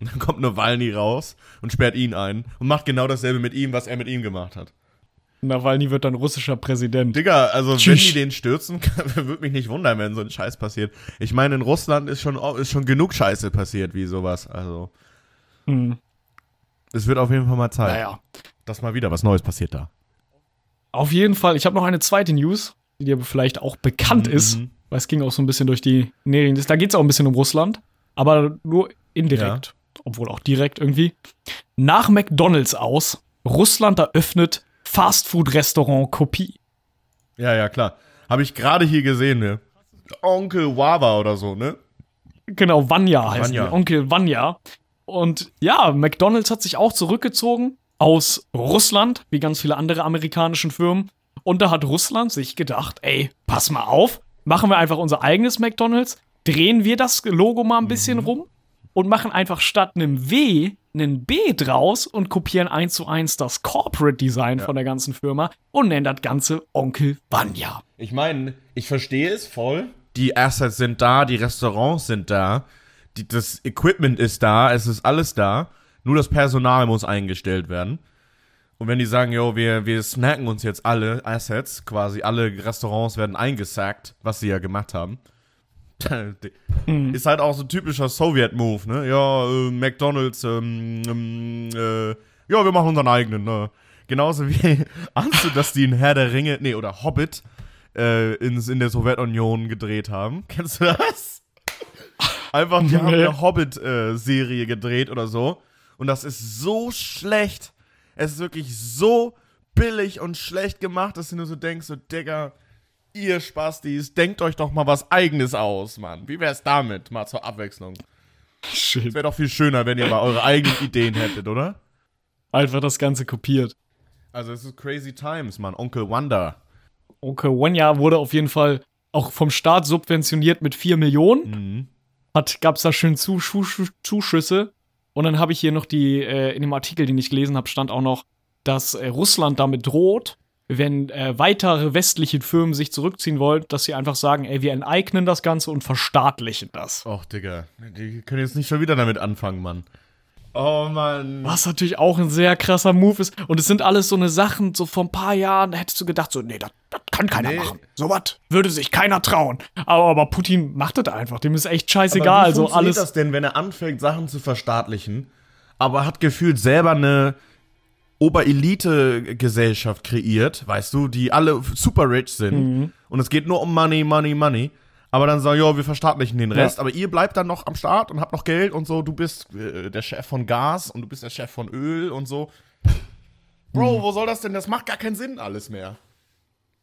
Und *laughs* dann kommt Nawalny raus und sperrt ihn ein und macht genau dasselbe mit ihm, was er mit ihm gemacht hat. Nawalny wird dann russischer Präsident. Digga, also wenn Tschüss. die den stürzen, *laughs* würde mich nicht wundern, wenn so ein Scheiß passiert. Ich meine, in Russland ist schon, ist schon genug Scheiße passiert wie sowas. Also, Hm. es wird auf jeden Fall mal Zeit, Naja. dass mal wieder was Neues passiert da. Auf jeden Fall, ich habe noch eine zweite News, die dir vielleicht auch bekannt ist, Mhm. weil es ging auch so ein bisschen durch die Nähen. Da geht es auch ein bisschen um Russland, aber nur indirekt, obwohl auch direkt irgendwie. Nach McDonalds aus, Russland eröffnet Fastfood-Restaurant Kopie. Ja, ja, klar. Habe ich gerade hier gesehen, ne? Onkel Wawa oder so, ne? Genau, Vanya heißt Vanya. die, Onkel Vanya. Und ja, McDonald's hat sich auch zurückgezogen aus Russland, wie ganz viele andere amerikanischen Firmen. Und da hat Russland sich gedacht, ey, pass mal auf, machen wir einfach unser eigenes McDonald's, drehen wir das Logo mal ein bisschen rum und machen einfach statt einem W einen B draus und kopieren eins zu eins das Corporate Design von der ganzen Firma und nennen das Ganze Onkel Vanya. Ich meine, ich verstehe es voll. Die Assets sind da, die Restaurants sind da, die, das Equipment ist da, es ist alles da. Nur das Personal muss eingestellt werden. Und wenn die sagen, yo, wir, wir snacken uns jetzt alle Assets, quasi alle Restaurants werden eingesackt, was sie ja gemacht haben. *laughs* Ist halt auch so ein typischer Sowjet-Move, ne? Ja, äh, McDonalds, ähm, ähm, äh, ja, wir machen unseren eigenen, ne? Genauso wie, *laughs* ahnst du, dass die in Herr der Ringe, nee, oder Hobbit, äh, ins, in der Sowjetunion gedreht haben? *laughs* Kennst du das? Einfach, die haben eine Hobbit-Serie gedreht oder so. Und das ist so schlecht. Es ist wirklich so billig und schlecht gemacht, dass du nur so denkst, so, Digga, ihr Spastis, denkt euch doch mal was Eigenes aus, Mann. Wie wär's damit? Mal zur Abwechslung. Shit. Wäre doch viel schöner, wenn ihr mal eure eigenen Ideen hättet, oder? Einfach das Ganze kopiert. Also, es ist crazy times, Mann. Onkel Wonder. Okay, Wanya wurde auf jeden Fall auch vom Staat subventioniert mit 4 Millionen. Mhm. Hat, gab's da schön Zusch Zusch- Zuschüsse. Und dann habe ich hier noch die, äh, in dem Artikel, den ich gelesen habe, stand auch noch, dass äh, Russland damit droht, wenn äh, weitere westliche Firmen sich zurückziehen wollen, dass sie einfach sagen, ey, wir enteignen das Ganze und verstaatlichen das. Och, Digga. Die können jetzt nicht schon wieder damit anfangen, Mann. Oh, Mann. Was natürlich auch ein sehr krasser Move ist. Und es sind alles so eine Sachen, so vor ein paar Jahren, hättest du gedacht, so, nee, das kann keiner Nee. machen. So was würde sich keiner trauen. Aber, aber Putin macht das einfach. Dem ist echt Aber scheißegal. wie Also funktioniert alles. das denn, wenn er anfängt, Sachen zu verstaatlichen, aber hat gefühlt selber eine Oberelite-Gesellschaft kreiert, weißt du, die alle super rich sind Mhm. und es geht nur um Money, Money, Money. Aber dann sagen, ja, wir verstaatlichen den Rest, aber ihr bleibt dann noch am Start und habt noch Geld und so. Du bist äh, der Chef von Gas und du bist der Chef von Öl und so. Bro, wo soll das denn? Das macht gar keinen Sinn alles mehr.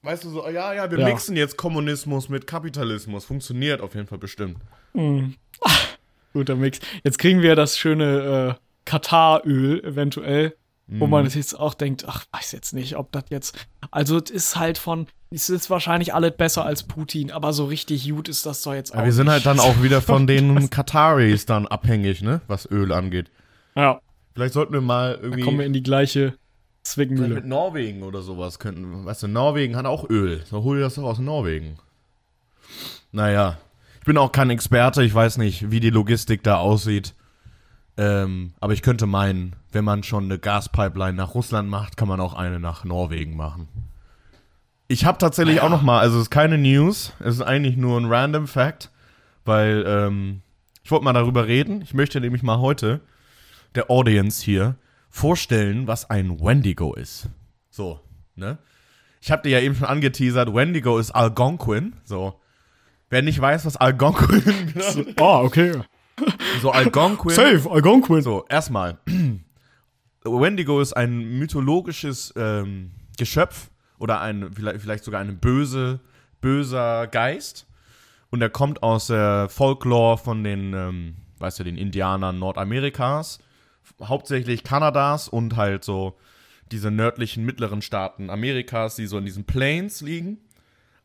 Weißt du so, ja, ja, wir Ja. mixen jetzt Kommunismus mit Kapitalismus. Funktioniert auf jeden Fall bestimmt. *laughs* Guter Mix. Jetzt kriegen wir das schöne äh, Kataröl eventuell, wo man jetzt auch denkt, ach, weiß jetzt nicht, ob das jetzt. Also es ist halt von, es ist wahrscheinlich alles besser als Putin, aber so richtig gut ist das doch jetzt auch. Aber wir sind nicht. halt dann auch wieder von *laughs* den Kataris dann abhängig, ne? Was Öl angeht. Ja, Vielleicht sollten wir mal irgendwie kommen wir in die gleiche vielleicht mit Zwickmühle. Norwegen oder sowas könnten. Weißt du, Norwegen hat auch Öl. So hol dir das doch aus Norwegen. Naja. Ich bin auch kein Experte, ich weiß nicht, wie die Logistik da aussieht. Ähm, aber ich könnte meinen, wenn man schon eine Gaspipeline nach Russland macht, kann man auch eine nach Norwegen machen. Ich habe tatsächlich auch noch mal, also es ist keine News, es ist eigentlich nur ein random Fact, weil ähm, ich wollte mal darüber reden. Ich möchte nämlich mal heute der Audience hier vorstellen, was ein Wendigo ist. So, ne? Ich habe dir ja eben schon angeteasert, Wendigo ist Algonquin. So. Wer nicht weiß, was Algonquin *laughs* genau Oh, okay. So, Algonquin. Safe, Algonquin. So, erstmal. *clears throat* Wendigo ist ein mythologisches ähm, Geschöpf oder ein, vielleicht, sogar ein böse, böser Geist. Und er kommt aus der Folklore von den, ähm, weißt du, den Indianern Nordamerikas, hauptsächlich Kanadas und halt so diese nördlichen mittleren Staaten Amerikas, die so in diesen Plains liegen.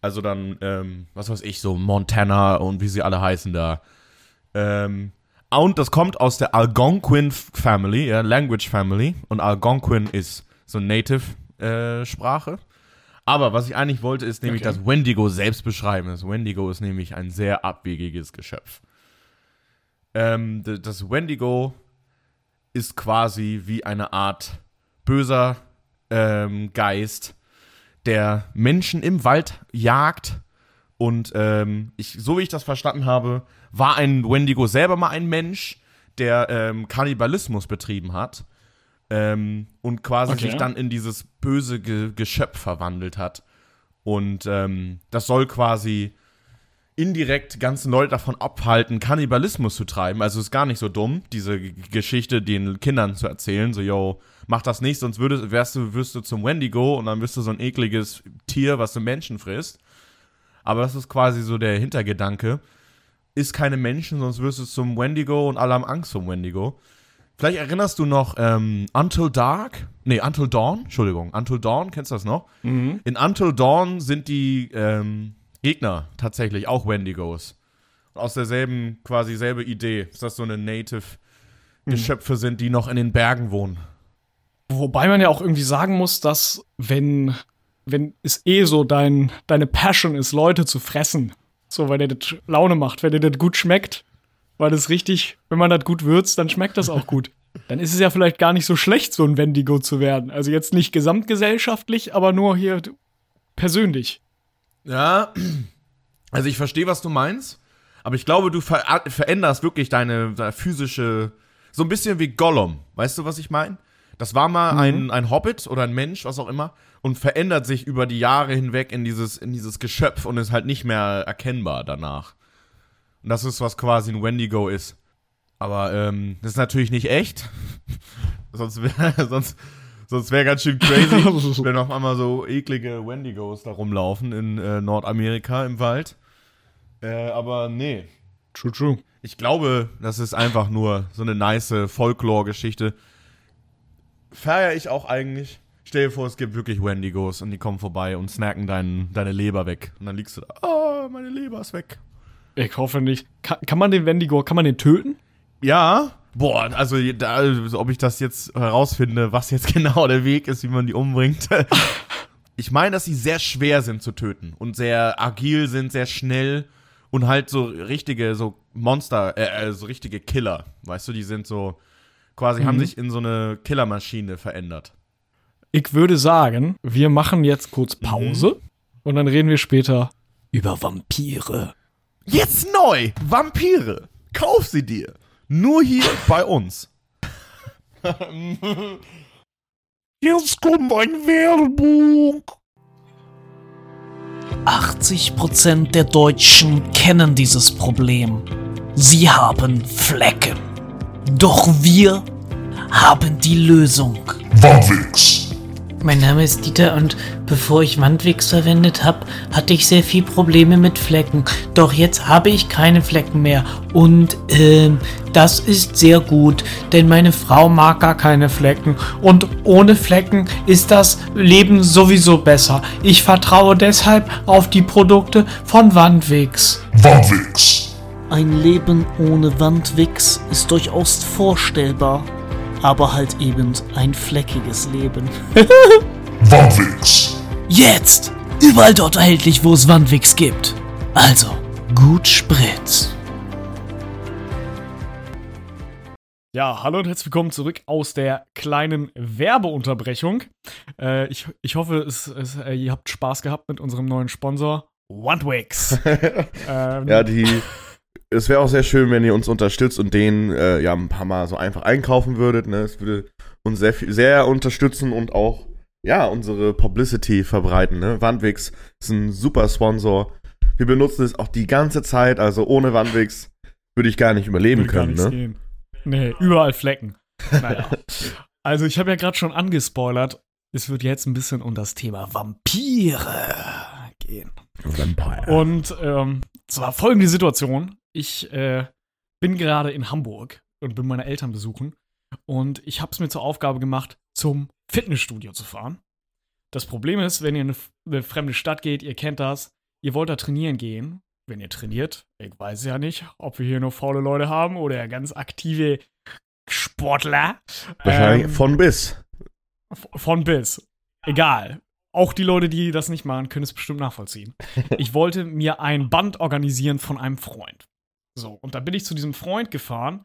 Also dann, ähm, was weiß ich, so Montana und wie sie alle heißen da. Ähm, und das kommt aus der Algonquin Family, ja, Language Family. Und Algonquin ist so Native-Sprache. Aber was ich eigentlich wollte, ist nämlich Okay. das Wendigo selbst beschreiben. Das Wendigo ist nämlich ein sehr abwegiges Geschöpf. Ähm, das Wendigo ist quasi wie eine Art böser ähm, Geist, der Menschen im Wald jagt. Und ähm, ich, so wie ich das verstanden habe, war ein Wendigo selber mal ein Mensch, der ähm, Kannibalismus betrieben hat ähm, und quasi Okay. sich dann in dieses böse Ge Geschöpf verwandelt hat. Und ähm, das soll quasi indirekt ganzen Leute davon abhalten, Kannibalismus zu treiben. Also ist gar nicht so dumm, diese G Geschichte den Kindern zu erzählen. So, yo, mach das nicht, sonst würdest, wärst du, wirst du zum Wendigo und dann bist du so ein ekliges Tier, was du Menschen frisst. Aber das ist quasi so der Hintergedanke. Ist keine Menschen, sonst wirst du zum Wendigo und alle haben Angst vom Wendigo. Vielleicht erinnerst du noch ähm, Until Dark? Nee, Until Dawn? Entschuldigung, Until Dawn, kennst du das noch? Mhm. In Until Dawn sind die ähm, Gegner tatsächlich auch Wendigos. Aus derselben, quasi selbe Idee, dass das so eine Native-Geschöpfe sind, die noch in den Bergen wohnen. Wobei man ja auch irgendwie sagen muss, dass wenn, wenn es eh so dein, deine Passion ist, Leute zu fressen, so weil dir das Laune macht, wenn dir das gut schmeckt, weil das richtig, wenn man das gut würzt, dann schmeckt das auch gut. Dann ist es ja vielleicht gar nicht so schlecht, so ein Wendigo zu werden. Also jetzt nicht gesamtgesellschaftlich, aber nur hier persönlich. Ja, also ich verstehe, was du meinst, aber ich glaube, du ver veränderst wirklich deine, deine physische, so ein bisschen wie Gollum. Weißt du, was ich meine? Das war mal ein, ein Hobbit oder ein Mensch, was auch immer, und verändert sich über die Jahre hinweg in dieses, in dieses Geschöpf und ist halt nicht mehr erkennbar danach. Und das ist, was quasi ein Wendigo ist. Aber ähm, das ist natürlich nicht echt. *laughs* sonst wäre *laughs* sonst, sonst wär ganz schön crazy, *laughs* wenn auf einmal so eklige Wendigos da rumlaufen in äh, Nordamerika im Wald. Äh, aber nee. True, true. Ich glaube, das ist einfach nur so eine nice Folklore-Geschichte. Feier ich auch eigentlich. Stell dir vor, es gibt wirklich Wendigos und die kommen vorbei und snacken dein, deine Leber weg. Und dann liegst du da. Oh, meine Leber ist weg. Ich hoffe nicht. Kann, kann man den Wendigo, kann man den töten? Ja. Boah, also da, ob ich das jetzt herausfinde, was jetzt *laughs* genau der Weg ist, wie man die umbringt. *laughs* Ich meine, dass sie sehr schwer sind zu töten und sehr agil sind, sehr schnell und halt so richtige so Monster, äh, äh, so richtige Killer. Weißt du, die sind so quasi haben sich in so eine Killermaschine verändert. Ich würde sagen, wir machen jetzt kurz Pause und dann reden wir später über Vampire. Jetzt neu, Vampire. Kauf sie dir. Nur hier bei uns. Jetzt kommt ein Werbung. 80% der Deutschen kennen dieses Problem. Sie haben Flecken. Doch wir haben die Lösung. Wavix. Mein Name ist Dieter und bevor ich Wandwichs verwendet habe, hatte ich sehr viel Probleme mit Flecken. Doch jetzt habe ich keine Flecken mehr. Und ähm, das ist sehr gut, denn meine Frau mag gar keine Flecken. Und ohne Flecken ist das Leben sowieso besser. Ich vertraue deshalb auf die Produkte von Wandwichs. Wandwix. Ein Leben ohne Wandwichs ist durchaus vorstellbar, aber halt eben ein fleckiges Leben. *laughs* Wandwix. Jetzt! Überall dort erhältlich, wo es Wandwichs gibt. Also, gut Spritz. Ja, hallo und herzlich willkommen zurück aus der kleinen Werbeunterbrechung. Äh, ich, ich hoffe, es, es, äh, ihr habt Spaß gehabt mit unserem neuen Sponsor OneWix. *laughs* ähm, Ja, die. Es wäre auch sehr schön, wenn ihr uns unterstützt und den äh, ja ein paar Mal so einfach einkaufen würdet. Ne? Es würde uns sehr viel, sehr unterstützen und auch ja unsere Publicity verbreiten. Ne? Wandwix ist ein super Sponsor. Wir benutzen es auch die ganze Zeit. Also ohne Wandwix würde ich gar nicht überleben Würde gar können. nichts Ne? gehen. Nee, überall Flecken. Naja. also ich habe ja gerade schon angespoilert, es wird jetzt ein bisschen um das Thema Vampire gehen. Vampire. Und ähm, zwar folgende Situation. Ich äh, bin gerade in Hamburg und bin meine Eltern besuchen. Und ich habe es mir zur Aufgabe gemacht, zum Fitnessstudio zu fahren. Das Problem ist, wenn ihr in eine, fremde Stadt geht, ihr kennt das, ihr wollt da trainieren gehen. Wenn ihr trainiert, ich weiß ja nicht, ob wir hier nur faule Leute haben oder ganz aktive Sportler. Wahrscheinlich Ähm, von bis. Von bis. Egal. Auch die Leute, die das nicht machen, können es bestimmt nachvollziehen. *laughs* Ich wollte mir ein Band organisieren von einem Freund. So, und da bin ich zu diesem Freund gefahren.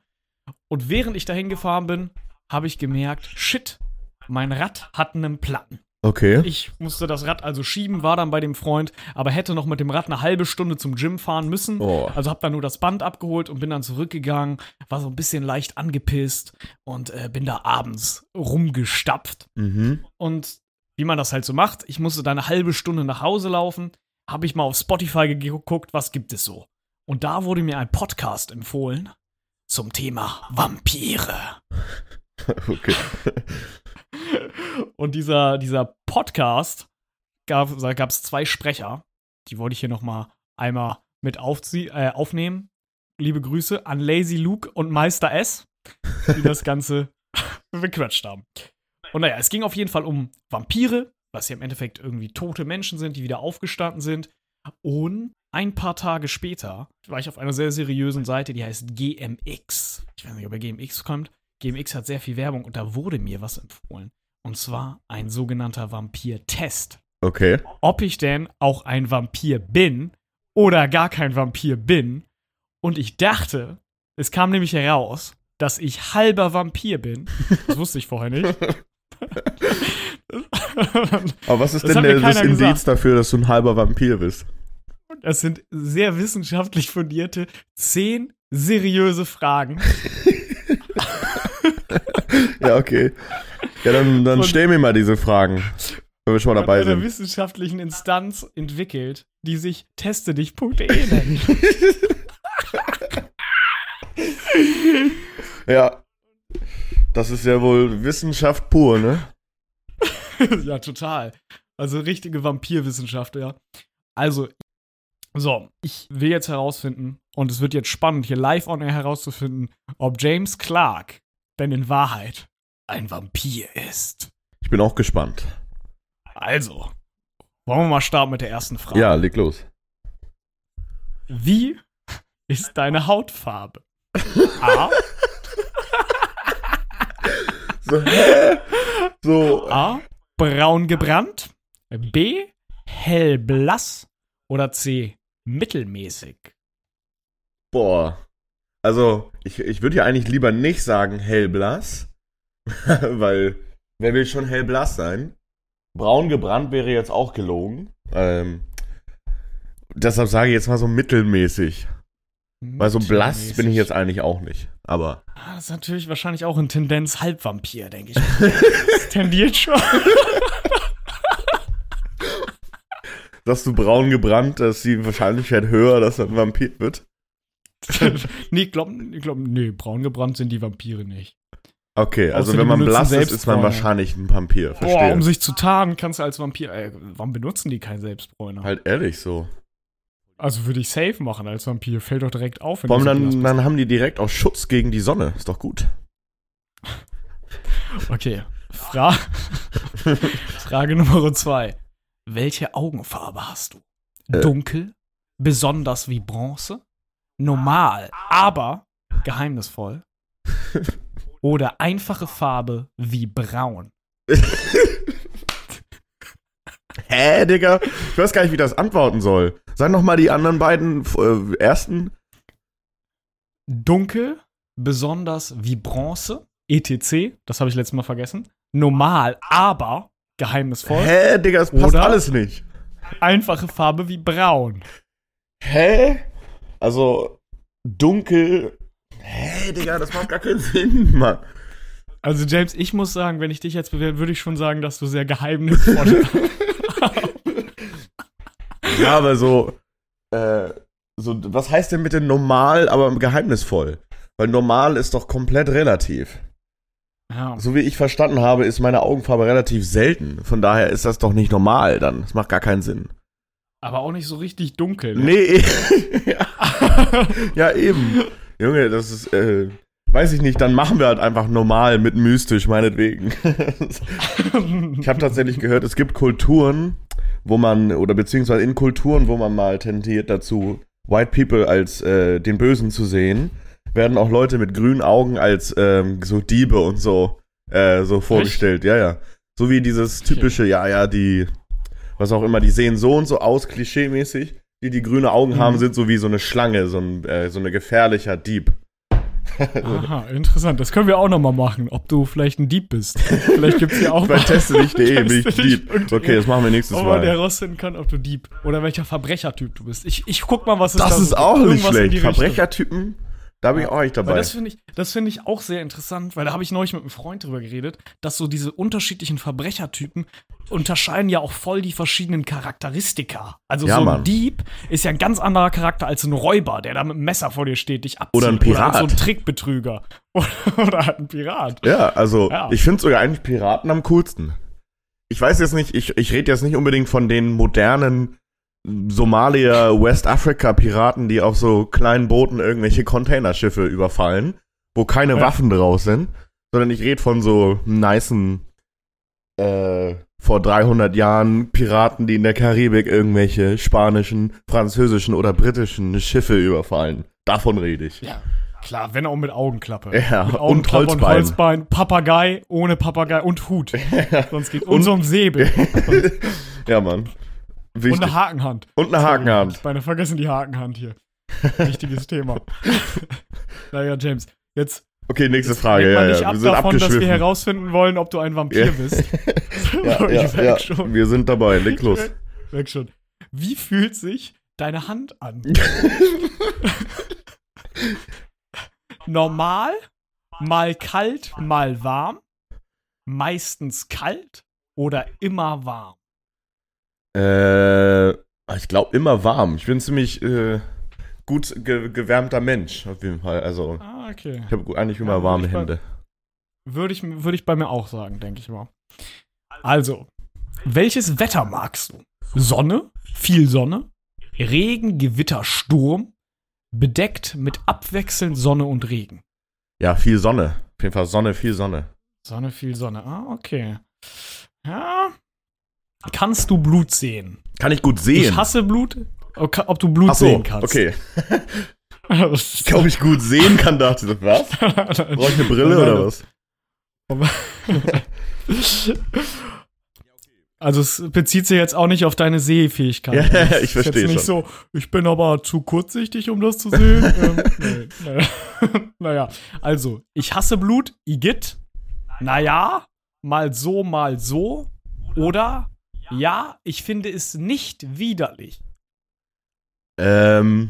Und während ich dahin gefahren bin, habe ich gemerkt, shit, mein Rad hat einen Platten. Okay. Ich musste das Rad also schieben, war dann bei dem Freund, aber hätte noch mit dem Rad eine halbe Stunde zum Gym fahren müssen. Oh. Also habe dann nur das Band abgeholt und bin dann zurückgegangen, war so ein bisschen leicht angepisst und äh, bin da abends rumgestapft. Mhm. Und wie man das halt so macht, ich musste da eine halbe Stunde nach Hause laufen, habe ich mal auf Spotify ge- geguckt, was gibt es so. Und da wurde mir ein Podcast empfohlen zum Thema Vampire. *laughs* Okay. Und dieser, dieser Podcast gab, es zwei Sprecher. Die wollte ich hier noch mal einmal mit aufzie äh, aufnehmen. Liebe Grüße an Lazy Luke und Meister S, die das Ganze *laughs* bequatscht haben. Und naja, es ging auf jeden Fall um Vampire, was ja im Endeffekt irgendwie tote Menschen sind, die wieder aufgestanden sind. Und ein paar Tage später war ich auf einer sehr seriösen Seite, die heißt GMX. Ich weiß nicht, ob ihr GMX kommt. GMX hat sehr viel Werbung und da wurde mir was empfohlen. Und zwar ein sogenannter Vampir-Test. Okay. Ob ich denn auch ein Vampir bin oder gar kein Vampir bin. Und ich dachte, es kam nämlich heraus, dass ich halber Vampir bin. Das wusste ich vorher nicht. *laughs* Aber was ist Das denn der, das Indiz dafür, dass du ein halber Vampir bist? Das sind sehr wissenschaftlich fundierte, zehn seriöse Fragen. *laughs* Ja, okay. Ja, dann, dann stell mir mal diese Fragen. Wenn wir schon mal dabei einer sind. wissenschaftlichen Instanz entwickelt, die sich testedich.de nennt. *laughs* Ja. Das ist ja wohl Wissenschaft pur, ne? *laughs* ja, total. Also richtige Vampirwissenschaft, ja. Also, so, ich will jetzt herausfinden, und es wird jetzt spannend, hier live on air herauszufinden, ob James Clark denn in Wahrheit ein Vampir ist. Ich bin auch gespannt. Also, wollen wir mal starten mit der ersten Frage. Ja, leg los. Wie ist deine Hautfarbe? *laughs* A. So, hä? So, A. Braun gebrannt. B. Hellblass. Oder C. Mittelmäßig. boah. Also, ich, ich würde ja eigentlich lieber nicht sagen hellblass. *laughs* weil, wer will schon hellblass sein? Braun gebrannt wäre jetzt auch gelogen. Ähm, deshalb sage ich jetzt mal so mittelmäßig. Weil so blass bin ich Mittelmäßig. jetzt eigentlich auch nicht. Aber Ah, Das ist natürlich wahrscheinlich auch in Tendenz Halbvampir, denke ich. *laughs* Das tendiert schon. *laughs* sagst du braun gebrannt, ist die Wahrscheinlichkeit höher, dass er ein Vampir wird. *laughs* nee, ich glaube, ich glaub, nee, braun gebrannt sind die Vampire nicht. Okay, also Außer wenn man blass ist, ist man wahrscheinlich ein Vampir. Boah, Verstehe. um sich zu tarnen, kannst du als Vampir. Ey, warum benutzen die keinen Selbstbräuner? halt ehrlich so. Also würde ich safe machen als Vampir. Fällt doch direkt auf, wenn so dann, dann haben die direkt auch Schutz gegen die Sonne. Ist doch gut. *laughs* Okay. Fra *laughs* Frage Nummer zwei. Welche Augenfarbe hast du? Äh. Dunkel, besonders wie Bronze, normal, aber geheimnisvoll *laughs* oder einfache Farbe wie braun? *laughs* Hä, Digga? Ich weiß gar nicht, wie das antworten soll. Sag noch mal die anderen beiden äh, ersten. Dunkel, besonders wie Bronze, etc., das habe ich letztes Mal vergessen. Normal, aber geheimnisvoll. Hä, Digga, das passt Oder? alles nicht. Einfache Farbe wie braun. Hä? Also, dunkel. Hä, Digga, das macht gar keinen *laughs* Sinn, Mann. Also James, ich muss sagen, wenn ich dich jetzt bewerte, würde ich schon sagen, dass du sehr geheimnisvoll *laughs* Ja, aber so, äh, so, was heißt denn bitte normal, aber geheimnisvoll? Weil normal ist doch komplett relativ. Ja. So wie ich verstanden habe, ist meine Augenfarbe relativ selten. Von daher ist das doch nicht normal dann. Das macht gar keinen Sinn. Aber auch nicht so richtig dunkel. Ne? Nee, *laughs* ja. ja, eben. Junge, das ist, äh, weiß ich nicht, dann machen wir halt einfach normal mit mystisch, meinetwegen. *laughs* ich habe tatsächlich gehört, es gibt Kulturen, wo man, oder beziehungsweise in Kulturen, wo man mal tendiert dazu, White People als äh, den Bösen zu sehen, werden auch Leute mit grünen Augen als ähm, so Diebe und so, äh, so vorgestellt. Ja, ja. So wie dieses typische, ja, ja, die, was auch immer, die sehen so und so aus, klischeemäßig. Die, die grüne Augen haben, Mhm. sind so wie so eine Schlange, so ein, äh, so eine gefährlicher Dieb. Aha, interessant. Das können wir auch noch mal machen, ob du vielleicht ein Dieb bist. Vielleicht gibt es ja auch *laughs* Bei mal- teste.de bin ich. Dieb. Okay, das machen wir nächstes Ob man Mal. herausfinden kann, ob du Dieb oder welcher Verbrechertyp du bist. Ich, ich guck mal, was es Das da ist gibt. auch nicht schlecht. Verbrechertypen, da bin ich auch nicht Weil dabei. das finde ich, das finde ich auch sehr interessant, weil da habe ich neulich mit einem Freund drüber geredet, dass so diese unterschiedlichen Verbrechertypen unterscheiden ja auch voll die verschiedenen Charakteristika. Also Ja, so ein Mann. Dieb ist ja ein ganz anderer Charakter als ein Räuber, der da mit einem Messer vor dir steht, dich abzieht. Oder ein Pirat. Oder halt so ein Trickbetrüger. Oder, *laughs* oder halt ein Pirat. Ja, also Ja. ich finde sogar eigentlich Piraten am coolsten. Ich weiß jetzt nicht, ich, ich rede jetzt nicht unbedingt von den modernen Somalia, Westafrika-Piraten, die auf so kleinen Booten irgendwelche Containerschiffe überfallen, wo keine Ja. Waffen draus sind, sondern ich rede von so nicen, äh, vor 300 Jahren Piraten, die in der Karibik irgendwelche spanischen, französischen oder britischen Schiffe überfallen. Davon rede ich. Ja. Klar, wenn auch mit Augenklappe. Ja, mit und Augenklappe und Holzbein. Holzbein. Papagei ohne Papagei und Hut. *laughs* Sonst geht. Und, Und- so ein Säbel. *laughs* ja, Mann. Und Wichtig. eine Hakenhand. Und eine Hakenhand. Ich meine, vergessen die Hakenhand hier. Wichtiges Thema. *laughs* naja, James, jetzt Okay, nächste Frage. lenk Ja, nicht ja. ab Wir sind davon, dass wir herausfinden wollen, ob du ein Vampir Ja. bist. *laughs* *laughs* Ja, ja, ja. schon. Wir sind dabei. Leg los. Weg schon. Wie fühlt sich deine Hand an? Normal, mal kalt, mal warm, meistens kalt oder immer warm? Äh, ich glaube immer warm. Ich bin ziemlich äh, gut ge gewärmter Mensch, auf jeden Fall. Also, Ah, okay. ich habe eigentlich immer Ja, warme war- Hände. Würde ich, würde ich bei mir auch sagen, denke ich mal. Also, welches Wetter magst du? Sonne, viel Sonne, Regen, Gewitter, Sturm, bedeckt mit abwechselnd Sonne und Regen. Ja, viel Sonne. Auf jeden Fall Sonne, viel Sonne. Sonne, viel Sonne. Ah, okay. Ja. Kannst du Blut sehen? Kann ich gut sehen. Ich hasse Blut. Ob ob du Blut Ach so, sehen kannst. okay. *laughs* Ob ich gut sehen kann, dachte ich. Was? Brauche ich eine Brille oder was? *laughs* Also es bezieht sich jetzt auch nicht auf deine Sehfähigkeit. Ja, ich verstehe jetzt nicht so, ich bin aber zu kurzsichtig, um das zu sehen. *laughs* ähm, nee, nee. naja, also, ich hasse Blut, Igitt. Naja, mal so, mal so. Oder, ja, ich finde es nicht widerlich. Ähm,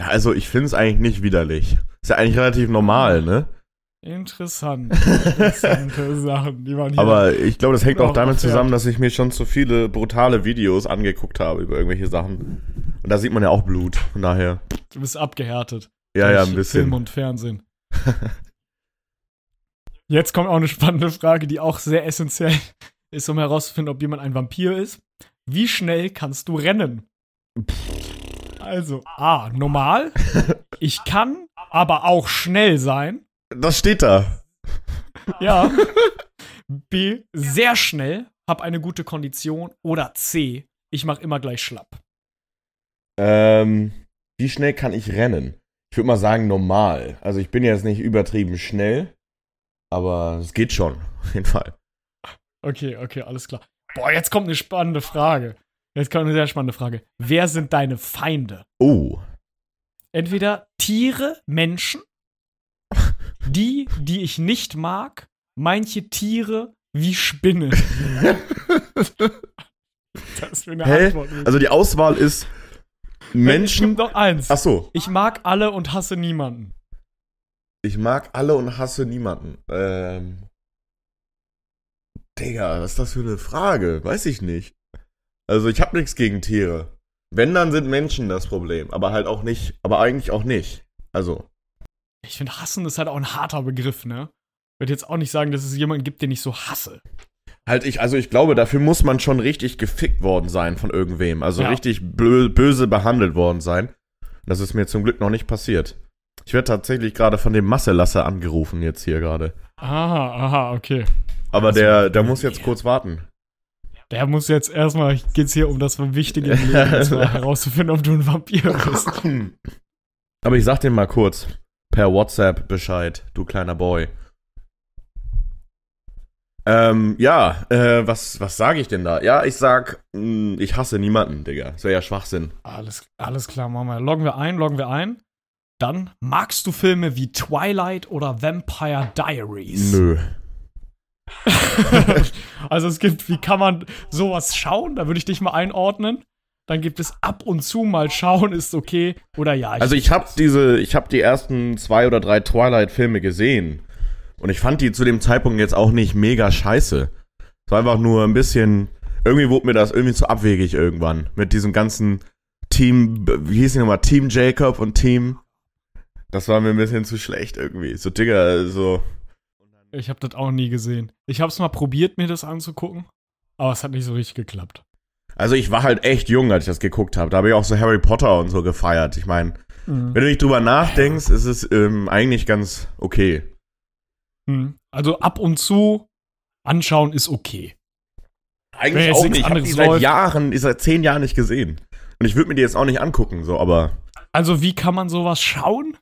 ja, also ich finde es eigentlich nicht widerlich. Ist ja eigentlich relativ normal, ne? Interessant. *laughs* Interessante Sachen, die man hier. Aber ich glaube, das hängt auch damit erfährt. zusammen, dass ich mir schon zu viele brutale Videos angeguckt habe über irgendwelche Sachen. Und da sieht man ja auch Blut. Von daher. du bist abgehärtet. Ja, ja, ein Film bisschen. und Fernsehen. Jetzt kommt auch eine spannende Frage, die auch sehr essentiell ist, um herauszufinden, ob jemand ein Vampir ist. Wie schnell kannst du rennen? Also, A, normal. *laughs* Ich kann aber auch schnell sein. Das steht da. Ja. *laughs* B, sehr schnell, hab eine gute Kondition. Oder C, ich mach immer gleich schlapp. Ähm, wie schnell kann ich rennen? Ich würde mal sagen normal. Also ich bin jetzt nicht übertrieben schnell, aber es geht schon, auf jeden Fall. Okay, okay, alles klar. Boah, jetzt kommt eine spannende Frage. Jetzt kommt eine sehr spannende Frage. Wer sind deine Feinde? Oh. Entweder Tiere, Menschen, die, die ich nicht mag, manche Tiere wie Spinnen. *laughs* das für eine Hä? Antwort. Also die Auswahl ist Es Menschen. gibt noch eins. Ach so. Ich mag alle und hasse niemanden. Ich mag alle und hasse niemanden. Ähm. Digga, was ist das für eine Frage? Weiß ich nicht. Also ich habe nichts gegen Tiere. Wenn, dann sind Menschen das Problem. Aber halt auch nicht. Aber eigentlich auch nicht. Also. Ich finde, hassen ist halt auch ein harter Begriff, ne? Ich würde jetzt auch nicht sagen, dass es jemanden gibt, den ich so hasse. Halt ich, also ich glaube, dafür muss man schon richtig gefickt worden sein von irgendwem. Also Ja. richtig bö böse behandelt worden sein. Das ist mir zum Glück noch nicht passiert. Ich werde tatsächlich gerade von dem Masselasser angerufen jetzt hier gerade. Aha, aha, okay. Aber der, der muss jetzt kurz warten. Der muss jetzt erstmal, geht's hier um das Wichtige im Leben, und zwar herauszufinden, ob du ein Vampir *laughs* bist. Aber ich sag dir mal kurz per WhatsApp Bescheid, du kleiner Boy. Ähm, ja, äh, was, was sage ich denn da? Ja, ich sag, mh, ich hasse niemanden, Digga. Das wäre ja Schwachsinn. Alles, alles klar, wir. Loggen wir ein, loggen wir ein. Dann magst du Filme wie Twilight oder Vampire Diaries? Nö. *laughs* also es gibt, wie kann man sowas schauen? Da würde ich dich mal einordnen. Dann gibt es ab und zu mal schauen, ist okay. Oder ja, Also ich habe diese, ich habe die ersten zwei oder drei Twilight-Filme gesehen und ich fand die zu dem Zeitpunkt jetzt auch nicht mega scheiße. Es war einfach nur ein bisschen, irgendwie wurde mir das irgendwie zu abwegig irgendwann mit diesem ganzen Team, wie hieß die nochmal, Team Jacob und Team. Das war mir ein bisschen zu schlecht irgendwie. So Digga, so. Ich habe das auch nie gesehen. Ich habe es mal probiert, mir das anzugucken, aber es hat nicht so richtig geklappt. Also ich war halt echt jung, als ich das geguckt habe. Da habe ich auch so Harry Potter und so gefeiert. Ich meine, Mhm. wenn du nicht drüber nachdenkst, ist es ähm, eigentlich ganz okay. Mhm. Also ab und zu anschauen ist okay. Eigentlich auch nicht. Ich habe die seit läuft. Jahren, seit zehn Jahren nicht gesehen. Und ich würde mir die jetzt auch nicht angucken, so, aber. Also wie kann man sowas schauen?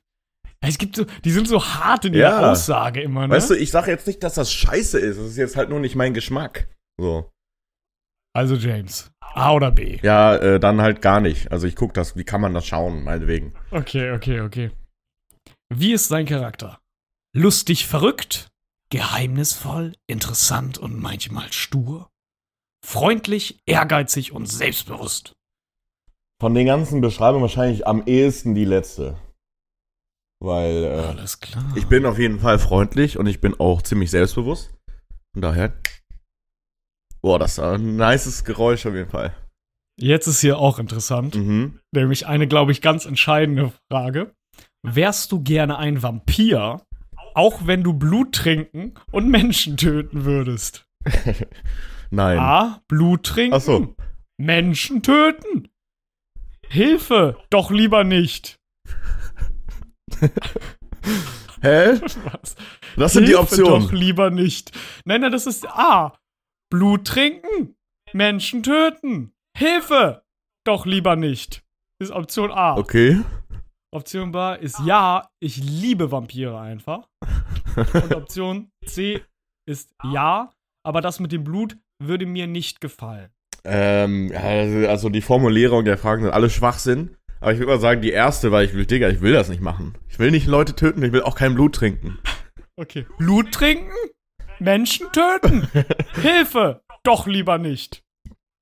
Es gibt so, die sind so hart in Ja. ihrer Aussage immer, ne? Weißt du, ich sage jetzt nicht, dass das scheiße ist. Das ist jetzt halt nur nicht mein Geschmack. So. also James, A oder B? Ja, äh, dann halt gar nicht. Also ich gucke das, wie kann man das schauen, meinetwegen. Okay, okay, okay. Wie ist sein Charakter? Lustig, verrückt, geheimnisvoll, interessant und manchmal stur, freundlich, ehrgeizig und selbstbewusst. Von den ganzen Beschreibungen wahrscheinlich am ehesten die letzte. Weil äh, Alles klar. ich bin auf jeden Fall freundlich und ich bin auch ziemlich selbstbewusst. Von daher. Boah, das war ein nices Geräusch auf jeden Fall. Jetzt ist hier auch interessant, Mhm. nämlich eine, glaube ich, ganz entscheidende Frage. Wärst du gerne ein Vampir, auch wenn du Blut trinken und Menschen töten würdest? *laughs* Nein. A. Blut trinken. Ach so. Menschen töten. Hilfe, doch lieber nicht. *laughs* Hä? Was? Das sind die Hilfe Optionen. Doch lieber nicht. Nein, nein, das ist A. Blut trinken. Menschen töten. Hilfe! Doch lieber nicht. Ist Option A. Okay. Option B ist ja, ich liebe Vampire einfach. Und Option C ist ja, aber das mit dem Blut würde mir nicht gefallen. Ähm, also, also die Formulierung der Fragen sind alle Schwachsinn. Aber ich würde mal sagen, die erste, weil ich will, Digga, ich will das nicht machen. Ich will nicht Leute töten, ich will auch kein Blut trinken. Okay. Blut trinken? Menschen töten? *laughs* Hilfe! Doch lieber nicht.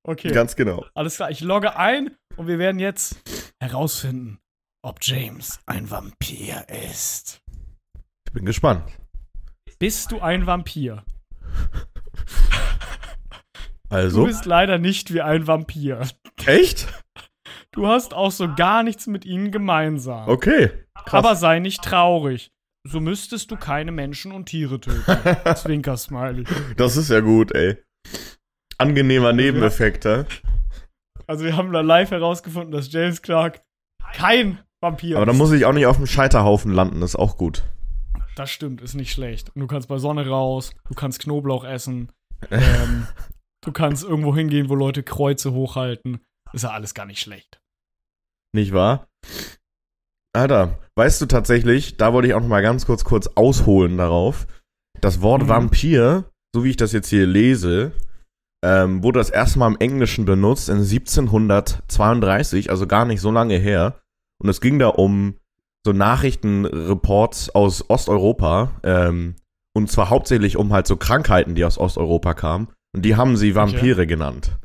Okay. Ganz genau. Alles klar, ich logge ein und wir werden jetzt herausfinden, ob James ein Vampir ist. Ich bin gespannt. Bist du ein Vampir? *laughs* Du Also. bist leider nicht wie ein Vampir. Echt? Du hast auch so gar nichts mit ihnen gemeinsam. Okay. Krass. Aber sei nicht traurig. so müsstest du keine Menschen und Tiere töten. *laughs* Zwinker-Smiley. Das ist ja gut, ey. Angenehmer Nebeneffekt, hä? Also wir haben da live herausgefunden, dass James Clark kein Vampir Aber da ist. muss ich auch nicht auf dem Scheiterhaufen landen, ist auch gut. Das stimmt, ist nicht schlecht. Und du kannst bei Sonne raus, du kannst Knoblauch essen, *laughs* ähm, du kannst irgendwo hingehen, wo Leute Kreuze hochhalten. Ist ja alles gar nicht schlecht. Nicht wahr? Alter, weißt du tatsächlich, da wollte ich auch noch mal ganz kurz kurz ausholen darauf. Das Wort Mhm. Vampir, so wie ich das jetzt hier lese, ähm, wurde das erste Mal im Englischen benutzt in 1732, also gar nicht so lange her. Und es ging da um so Nachrichtenreports aus Osteuropa, ähm, und zwar hauptsächlich um halt so Krankheiten, die aus Osteuropa kamen. Und die haben sie Vampire genannt.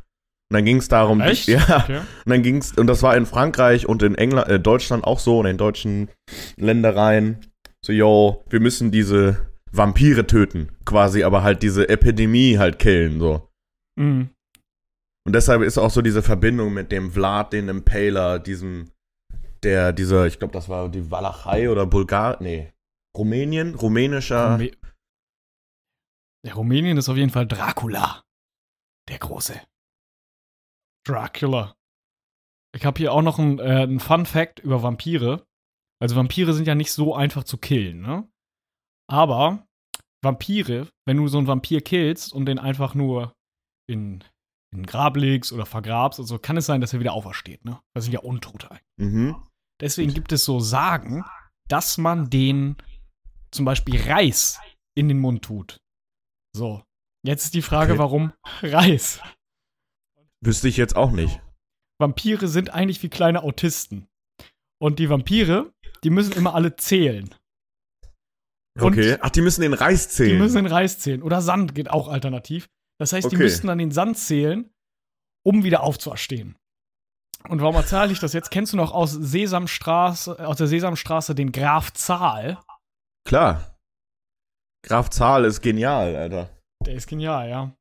Und dann ging es darum, Echt? *laughs* ja, Okay. und dann ging's, und das war in Frankreich und in England, äh, Deutschland auch so, und in deutschen Ländereien. So, yo, wir müssen diese Vampire töten, quasi, aber halt diese Epidemie halt killen, so. Mhm. Und deshalb ist auch so diese Verbindung mit dem Vlad, den Impaler, diesem, der, dieser, ich glaube, das war die Walachei oder Bulgar, nee, Rumänien, rumänischer, Rume Der Rumänien ist auf jeden Fall Dracula. Der Große. Dracula. Ich habe hier auch noch einen, äh, einen Fun Fact über Vampire. Also Vampire sind ja nicht so einfach zu killen, ne? Aber Vampire, wenn du so einen Vampir killst und den einfach nur in, in ein Grab legst oder vergrabst und so, kann es sein, dass er wieder aufersteht, ne? Das sind ja Untote eigentlich. mhm. Deswegen gibt es so Sagen, dass man den zum Beispiel Reis in den Mund tut. So. Jetzt ist die Frage, Okay. warum Reis? Wüsste ich jetzt auch nicht. Vampire sind eigentlich wie kleine Autisten. Und die Vampire, die müssen immer alle zählen. Und Okay. Ach, die müssen den Reis Die zählen. müssen den Reis zählen. Oder Sand geht auch alternativ. Das heißt, die Okay. müssten dann den Sand zählen, um wieder aufzuerstehen. Und warum erzähle ich das jetzt? Kennst du noch aus Sesamstraße, aus der Sesamstraße den Graf Zahl? Klar. Graf Zahl ist genial, Alter. Der ist genial, ja.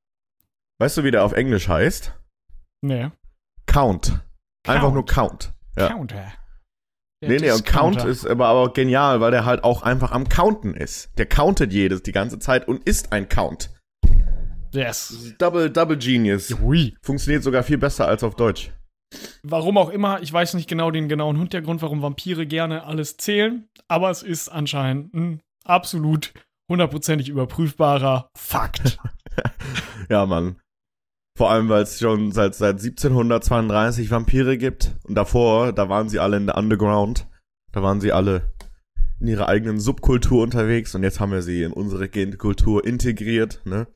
Weißt du, wie der auf Englisch heißt? Nee. Count. Einfach nur Count. Ja. Counter. Der Nee, nee, und Count ist aber auch genial, weil der halt auch einfach am Counten ist. Der countet jedes die ganze Zeit und ist ein Count. Yes. Double, double Genius. Hui. Funktioniert sogar viel besser als auf Deutsch. Warum auch immer, ich weiß nicht genau den genauen Hintergrund, warum Vampire gerne alles zählen, aber es ist anscheinend ein absolut hundertprozentig überprüfbarer Fakt. *laughs* Ja, Mann. Vor allem, weil es schon seit, seit 1732 Vampire gibt. Und davor, da waren sie alle in der Underground. Da waren sie alle in ihrer eigenen Subkultur unterwegs. Und jetzt haben wir sie in unsere Genkultur integriert, ne?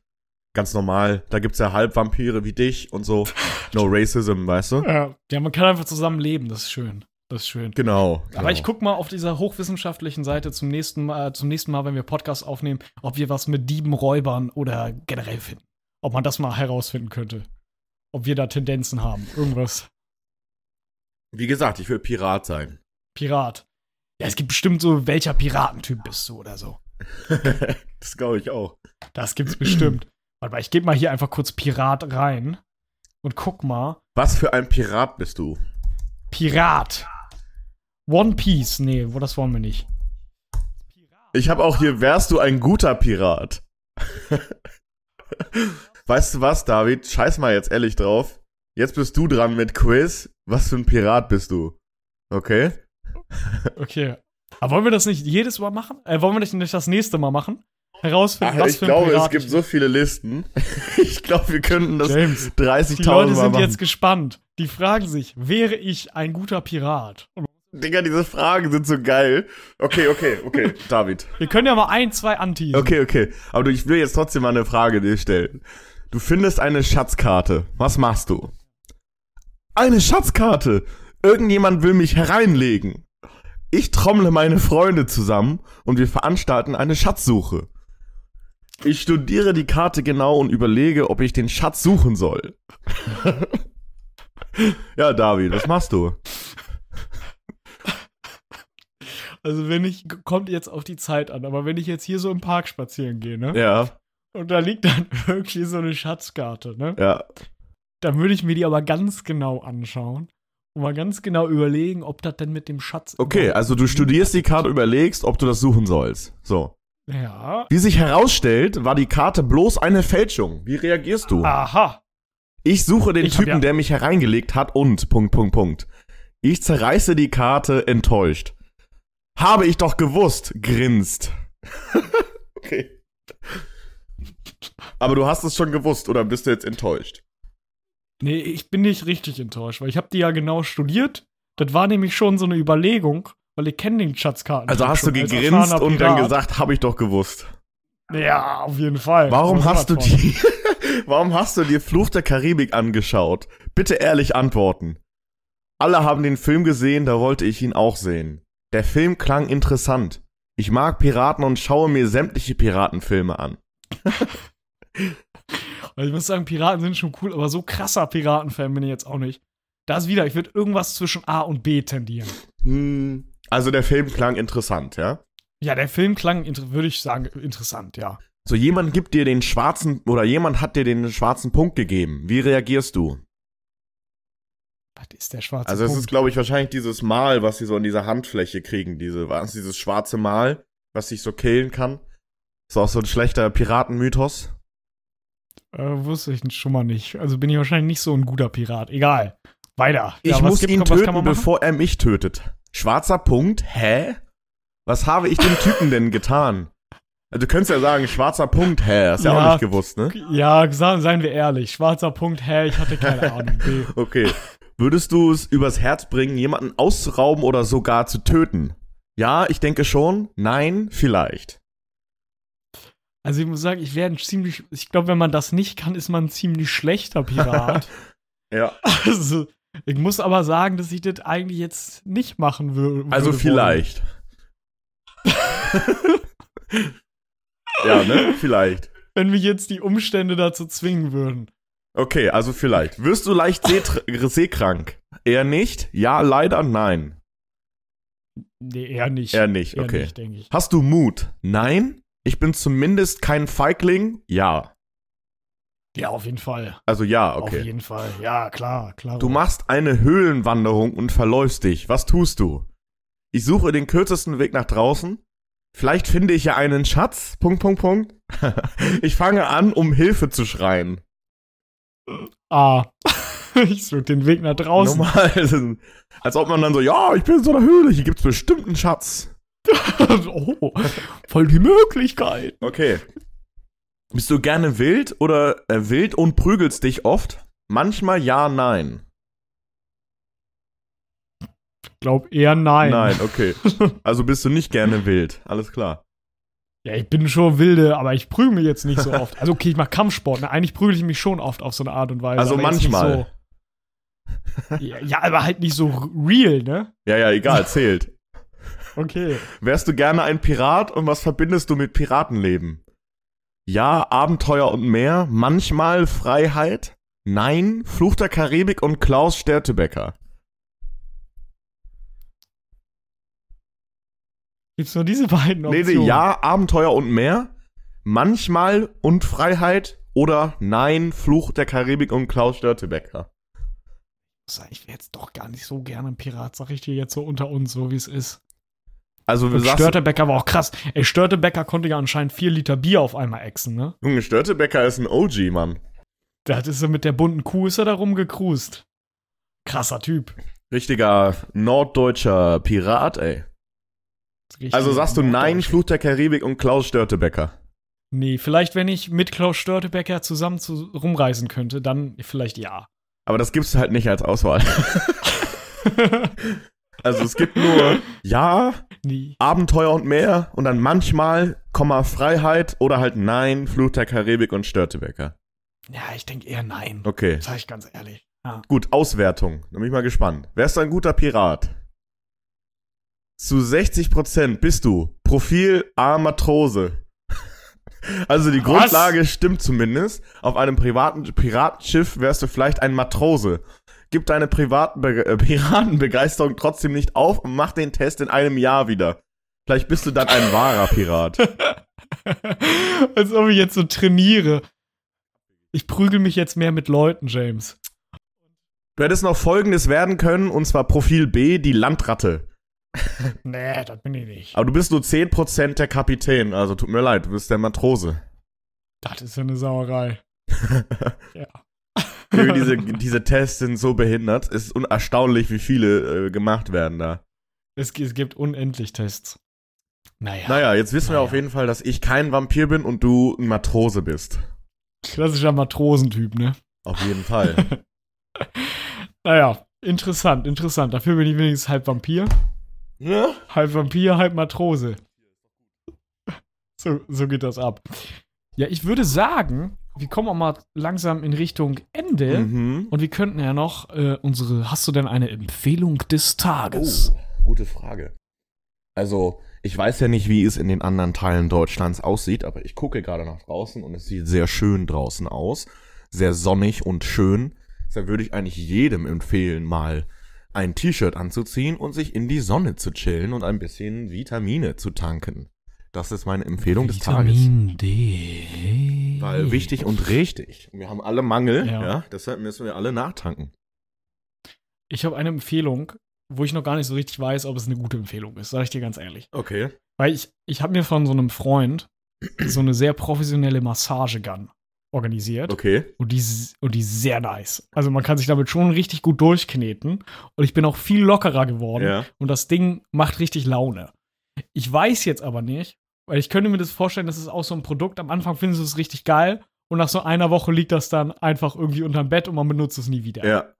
Ganz normal. Da gibt's ja Halbvampire wie dich und so. No Racism, weißt du? ja, ja, man kann einfach zusammen leben, das ist schön. Das ist schön. Genau. Aber genau. ich guck mal auf dieser hochwissenschaftlichen Seite zum nächsten, Mal, zum nächsten Mal, wenn wir Podcasts aufnehmen, ob wir was mit Dieben, Räubern oder generell finden. Ob man das mal herausfinden könnte. Ob wir da Tendenzen haben. Irgendwas. Wie gesagt, ich will Pirat sein. Pirat. Ja, es gibt bestimmt so, welcher Piratentyp bist du oder so. *laughs* das glaube ich auch. Das gibt's bestimmt. Warte mal, ich gebe mal hier einfach kurz Pirat rein und guck mal. Was für ein Pirat bist du? Pirat. One Piece. Nee, wo das wollen wir nicht. Ich habe auch hier, wärst du ein guter Pirat? *laughs* weißt du was, David? Scheiß mal jetzt ehrlich drauf. Jetzt bist du dran mit Quiz. Was für ein Pirat bist du? Okay? *laughs* Okay. Aber wollen wir das nicht jedes Mal machen? Äh, wollen wir das nicht das nächste Mal machen? Herausfinden, Ach, was ich für ein glaube, Pirat es gibt so viele Listen. *laughs* ich glaube, wir könnten das James, 30.000 Die Leute Mal sind machen. jetzt gespannt. Die fragen sich, wäre ich ein guter Pirat? Digga, diese Fragen sind so geil. Okay, okay, okay, *laughs* David. wir können ja mal ein, zwei anteasen. Okay, okay. Aber du, ich will jetzt trotzdem mal eine Frage dir stellen. Du findest eine Schatzkarte. Was machst du? Eine Schatzkarte! Irgendjemand will mich hereinlegen. Ich trommle meine Freunde zusammen und wir veranstalten eine Schatzsuche. Ich studiere die Karte genau und überlege, ob ich den Schatz suchen soll. *laughs* ja, David, was machst du? Also wenn ich, kommt jetzt auf die Zeit an, aber wenn ich jetzt hier so im Park spazieren gehe, ne? Ja, Und da liegt dann *laughs* irgendwie so eine Schatzkarte, ne? ja. Dann würde ich mir die aber ganz genau anschauen und mal ganz genau überlegen, ob das denn mit dem Schatz. Okay, also du studierst die Karte, überlegst, ob du das suchen sollst. So. Ja. Wie sich herausstellt, war die Karte bloß eine Fälschung. Wie reagierst du? Aha. Ich suche den Ich Typen, ja- der mich hereingelegt hat und Punkt, Punkt, Punkt. Ich zerreiße die Karte enttäuscht. Habe ich doch gewusst, grinst. *laughs* okay. Aber du hast es schon gewusst oder bist du jetzt enttäuscht? Nee, ich bin nicht richtig enttäuscht, weil ich habe die ja genau studiert. Das war nämlich schon so eine Überlegung, weil ich kenne den Schatzkarten. Also hast du schon als gegrinst und dann gesagt, habe ich doch gewusst. Ja, auf jeden Fall. Warum So hast du die, *laughs* warum hast du dir Fluch der Karibik angeschaut? Bitte ehrlich antworten. Alle haben den Film gesehen, da wollte ich ihn auch sehen. Der Film klang interessant. Ich mag Piraten und schaue mir sämtliche Piratenfilme an. *laughs* Weil ich muss sagen, Piraten sind schon cool, aber so krasser Piratenfan bin ich jetzt auch nicht. Da ist wieder, ich würde irgendwas zwischen A und B tendieren. Hm, also der Film klang interessant, ja? Ja, der Film klang, würde ich sagen, interessant, ja. So jemand gibt dir den schwarzen oder jemand hat dir den schwarzen Punkt gegeben. Wie reagierst du? Was ist der schwarze Also es Punkt? ist glaube ich wahrscheinlich dieses Mal, was sie so in dieser Handfläche kriegen, diese was dieses schwarze Mal, was sich so killen kann. Ist auch so ein schlechter Piratenmythos. Äh, wusste ich schon mal nicht. Also bin ich wahrscheinlich nicht so ein guter Pirat. Egal. Weiter. Ich Ja, was muss gibt- ihn töten, bevor er mich tötet. Schwarzer Punkt? Hä? Was habe ich dem Typen denn getan? Also, Du könntest ja sagen, schwarzer Punkt, hä? Hast ja, Ja. auch nicht gewusst, ne? Ja, seien wir ehrlich. Schwarzer Punkt, hä, ich hatte keine *laughs* Ahnung. Okay. Würdest du es übers Herz bringen, jemanden auszurauben oder sogar zu töten? Ja, ich denke schon. Nein, vielleicht. Also ich muss sagen, ich ein ziemlich, ich glaube, wenn man das nicht kann, ist man ein ziemlich schlechter Pirat. *laughs* Ja. also, ich muss aber sagen, dass ich das eigentlich jetzt nicht machen wür Also würde. vielleicht. *laughs* ja, ne? Vielleicht. Wenn mich jetzt die Umstände dazu zwingen würden. Okay, also vielleicht. Wirst du leicht seekrank? Eher nicht? Ja, leider nein. Nee, eher nicht. Eher nicht, Eher okay. nicht. Hast du Mut? Nein? Ich bin zumindest kein Feigling? Ja. Ja, auf jeden Fall. Also ja, Auf okay. jeden Fall. Ja, klar, klar. Du machst eine Höhlenwanderung und verläufst dich. Was tust du? Ich suche den kürzesten Weg nach draußen. Vielleicht finde ich ja einen Schatz. Punkt, Punkt, Punkt. *laughs* ich fange an, um Hilfe zu schreien. Ah. *laughs* ich suche den Weg nach draußen. Normal. *laughs* Als ob man dann so, ja, ich bin in so einer Höhle, hier gibt's bestimmt einen Schatz. *laughs* oh, voll die Möglichkeit. Okay. Bist du gerne wild oder äh, wild und prügelst dich oft? Manchmal ja, nein. Glaub eher nein. Nein, okay. *laughs* Also bist du nicht gerne wild. Alles klar. Ja, ich bin schon wilde, aber ich prügel mich jetzt nicht so oft. Also okay, ich mach Kampfsport. Ne? Eigentlich prügel ich mich schon oft auf so eine Art und Weise. Also manchmal. So, ja, ja, aber halt nicht so real, ne? Ja, ja, egal, zählt. Okay. Wärst du gerne ein Pirat und was verbindest du mit Piratenleben? Ja, Abenteuer und mehr, manchmal Freiheit, nein, Fluch der Karibik und Klaus Störtebecker. Gibt's nur diese beiden Nee, Optionen? nee, ja, Abenteuer und mehr, manchmal und Freiheit oder nein, Fluch der Karibik und Klaus Störtebecker. Ich wäre jetzt doch gar nicht so gerne ein Pirat, sag ich dir jetzt so unter uns, so wie es ist. Also, du Und Störtebecker war auch krass. Ey, Störtebecker konnte ja anscheinend vier Liter Bier auf einmal exen, ne? Junge, Störtebecker ist ein OG, Mann. Da ist er mit der bunten Kuh, ist er da rumgecruised. Krasser Typ. Richtiger norddeutscher Pirat, ey. Also sagst du nein. Fluch der Karibik und Klaus Störtebecker. Nee, vielleicht, wenn ich mit Klaus Störtebecker zusammen zu, rumreisen könnte, dann vielleicht ja. Aber das gibt's halt nicht als Auswahl. *laughs* Also es gibt nur ja, nee. Abenteuer und mehr und dann manchmal, Komma, Freiheit oder halt nein, Fluch der Karibik und Störtebecker. Ja, ich denke eher nein. Okay, Sag ich ganz ehrlich. Ja. gut, Auswertung. Da bin ich mal gespannt. Wärst du ein guter Pirat? Zu 60% bist du Profil A Matrose. *laughs* Also die Was? Grundlage stimmt zumindest. Auf einem privaten Piratenschiff wärst du vielleicht ein Matrose. Gib deine Privatenbe äh, *laughs* Piratenbegeisterung trotzdem nicht auf und mach den Test in einem Jahr wieder. Vielleicht bist du dann ein wahrer Pirat. *laughs* Als ob ich jetzt so trainiere. Ich prügel mich jetzt mehr mit Leuten, James. Du hättest noch folgendes werden können, und zwar Profil B, die Landratte. *laughs* Nee, das bin ich nicht. Aber du bist nur 10% der Kapitän, also tut mir leid, du bist der Matrose. Das ist ja eine Sauerei. ja. *laughs* Diese, diese Tests sind so behindert. Es ist unerstaunlich, wie viele äh, gemacht werden da. Es, es gibt unendlich Tests. Naja. Naja, jetzt wissen wir Naja. auf jeden Fall, dass ich kein Vampir bin und du ein Matrose bist. Klassischer Matrosentyp, ne? Auf jeden Fall. *laughs* Naja, interessant, interessant. Dafür bin ich wenigstens halb Vampir. ne? Halb Vampir, halb Matrose. *laughs* So, so geht das ab. Ja, ich würde sagen, wir kommen auch mal langsam in Richtung Ende. Mhm. Und wir könnten ja noch äh, unsere. Hast du denn eine Empfehlung des Tages? Oh, gute Frage. Also, ich weiß ja nicht, wie es in den anderen Teilen Deutschlands aussieht, aber ich gucke gerade nach draußen und es sieht sehr schön draußen aus. Sehr sonnig und schön. Deshalb würde ich eigentlich jedem empfehlen, mal ein T-Shirt anzuziehen und sich in die Sonne zu chillen und ein bisschen Vitamine zu tanken. Das ist meine Empfehlung des Tages. Vitamin D. Weil wichtig und richtig. Wir haben alle Mangel, Ja. ja. deshalb müssen wir alle nachtanken. Ich habe eine Empfehlung, wo ich noch gar nicht so richtig weiß, ob es eine gute Empfehlung ist, sage ich dir ganz ehrlich. Okay. Weil ich, ich habe mir von so einem Freund so eine sehr professionelle Massagegun organisiert. Okay. Und die, und die ist sehr nice. Also man kann sich damit schon richtig gut durchkneten. Und ich bin auch viel lockerer geworden. Ja. Und das Ding macht richtig Laune. Ich weiß jetzt aber nicht, weil ich könnte mir das vorstellen, das ist auch so ein Produkt. Am Anfang findest du es richtig geil. Und nach so einer Woche liegt das dann einfach irgendwie unterm Bett und man benutzt es nie wieder. Ja.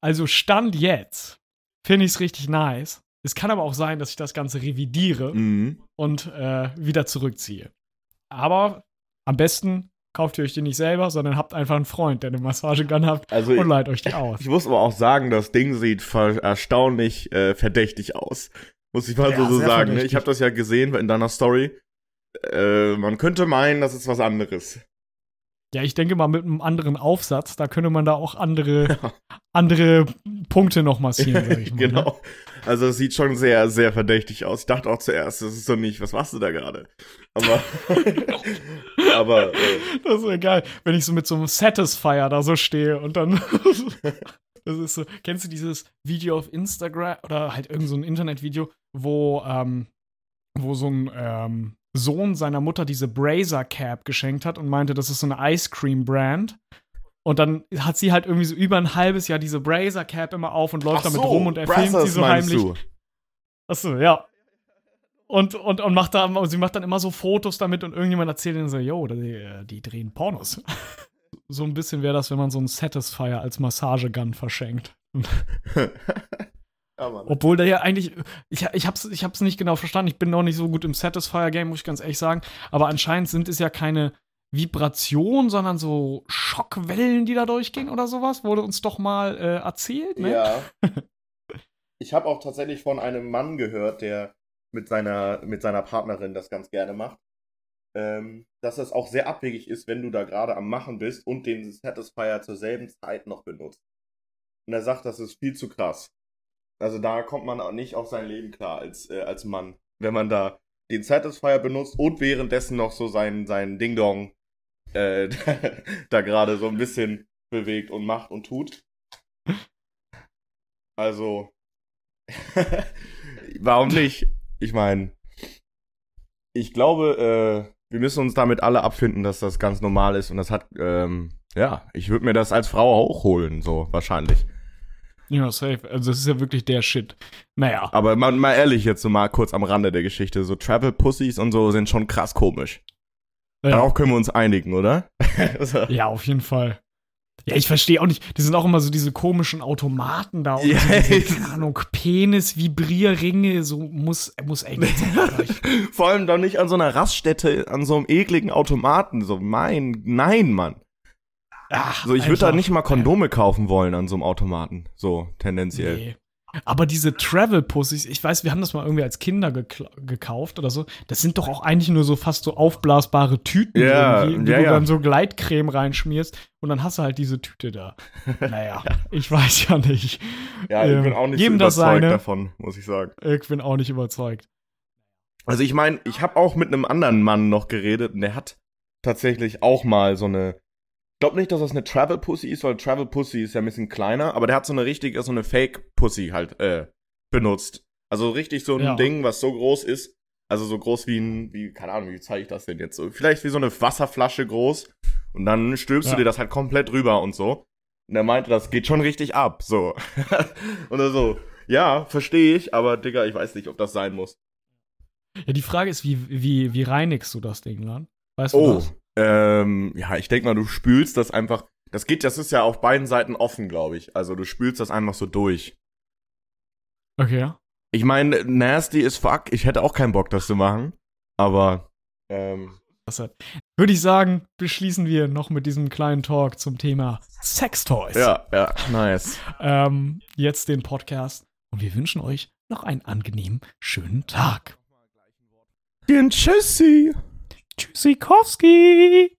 Also Stand jetzt finde ich es richtig nice. Es kann aber auch sein, dass ich das Ganze revidiere Mhm. und äh, wieder zurückziehe. Aber am besten kauft ihr euch die nicht selber, sondern habt einfach einen Freund, der eine Massagegun hat Also und leiht euch die aus. ich muss aber auch sagen, das Ding sieht erstaunlich äh, verdächtig aus. Muss ich mal Ja, so, sagen. Ne? Ich habe das ja gesehen in deiner Story. Äh, man könnte meinen, das ist was anderes. Ja, ich denke mal mit einem anderen Aufsatz, da könnte man da auch andere, *laughs* andere Punkte noch massieren, sag ich *laughs* mal. Ne? genau. Also es sieht schon sehr, sehr verdächtig aus. Ich dachte auch zuerst, das ist doch nicht, was machst du da gerade? Aber, *laughs* aber äh, Das wäre geil, wenn ich so mit so einem Satisfier da so stehe und dann. Das ist so. Kennst du dieses Video auf Instagram oder halt irgend so ein Internetvideo, wo, ähm, wo so ein ähm, Sohn seiner Mutter diese Brazer Cap geschenkt hat und meinte, das ist so eine Ice Cream Brand. Und dann hat sie halt irgendwie so über ein halbes Jahr diese Brazer Cap immer auf und läuft Ach damit so, rum und er filmt sie Brazzers so heimlich. du? Achso, ja. Und, und, und macht da, sie macht dann immer so Fotos damit und irgendjemand erzählt ihnen so, yo, die, die drehen Pornos. So ein bisschen wäre das, wenn man so einen Satisfier als Massagegun verschenkt. *laughs* ja. Obwohl der ja eigentlich, ich, ich, hab's, ich hab's nicht genau verstanden, ich bin noch nicht so gut im Satisfier-Game, muss ich ganz ehrlich sagen, aber anscheinend sind es ja keine Vibration, sondern so Schockwellen, die da durchgehen oder sowas, wurde uns doch mal äh, erzählt, ne? Ja. *laughs* Ich habe auch tatsächlich von einem Mann gehört, der mit seiner, mit seiner Partnerin das ganz gerne macht. Ähm, dass es auch sehr abwegig ist, wenn du da gerade am Machen bist und den Satisfier zur selben Zeit noch benutzt. Und er sagt, das ist viel zu krass. Also da kommt man auch nicht auf sein Leben klar als, äh, als Mann. Wenn man da den Satisfier benutzt und währenddessen noch so sein, sein Ding-Dong äh, *laughs* da gerade so ein bisschen bewegt und macht und tut. Also, *laughs* warum nicht? Ich meine, ich glaube, äh, wir müssen uns damit alle abfinden, dass das ganz normal ist und das hat, ähm, ja, ich würde mir das als Frau auch holen, so wahrscheinlich. Ja, safe. Also, das ist ja wirklich der Shit. Naja. Aber mal, mal ehrlich jetzt so mal kurz am Rande der Geschichte, so Travel Pussies und so sind schon krass komisch. Ja. Darauf können wir uns einigen, oder? *laughs* so. Ja, auf jeden Fall. Ja, ich verstehe auch nicht. Die sind auch immer so diese komischen Automaten da und Ja, so diese, es- keine Ahnung, Penis-Vibrierringe. So muss, muss echt sein. *laughs* Vor allem doch nicht an so einer Raststätte, an so einem ekligen Automaten. So, mein, nein, Mann. Ach, So, ich würde da nicht mal Kondome kaufen wollen an so einem Automaten. So, tendenziell. Nee. Aber diese Travel-Pussys, ich weiß, wir haben das mal irgendwie als Kinder gekauft oder so. Das sind doch auch eigentlich nur so fast so aufblasbare Tüten, Ja, irgendwie, die ja, du ja. dann so Gleitcreme reinschmierst und dann hast du halt diese Tüte da. *laughs* Naja, ich weiß ja nicht. Ja, ich Ähm, bin auch nicht so überzeugt seine. davon, muss ich sagen. Ich bin auch nicht überzeugt. Also ich meine, ich habe auch mit einem anderen Mann noch geredet und der hat tatsächlich auch mal so eine glaube nicht, dass das eine Travel Pussy ist, weil Travel Pussy ist ja ein bisschen kleiner, aber der hat so eine richtige, so eine Fake Pussy halt äh, benutzt. Also richtig so ein Ja. Ding, was so groß ist, also so groß wie ein, wie, keine Ahnung, wie zeige ich das denn jetzt so? Vielleicht wie so eine Wasserflasche groß. Und dann stülpst Ja. du dir das halt komplett rüber und so. Und er meinte, das geht schon richtig ab, so. *laughs* Oder so. Ja, verstehe ich, aber Digga, ich weiß nicht, ob das sein muss. Ja, die Frage ist, wie, wie, wie reinigst du das Ding dann? Weißt du Oh, das? Ähm, ja, ich denke mal, du spülst das einfach. Das geht, das ist ja auf beiden Seiten offen, glaube ich. Also du spülst das einfach so durch. Okay. Ich meine, nasty is fuck. Ich hätte auch keinen Bock, das zu machen. Aber, ähm, würde ich sagen, beschließen wir noch mit diesem kleinen Talk zum Thema Sextoys. ja, ja, nice. Ähm, jetzt den Podcast und wir wünschen euch noch einen angenehmen, schönen Tag. Den Tschüssi. Tschüssikowski!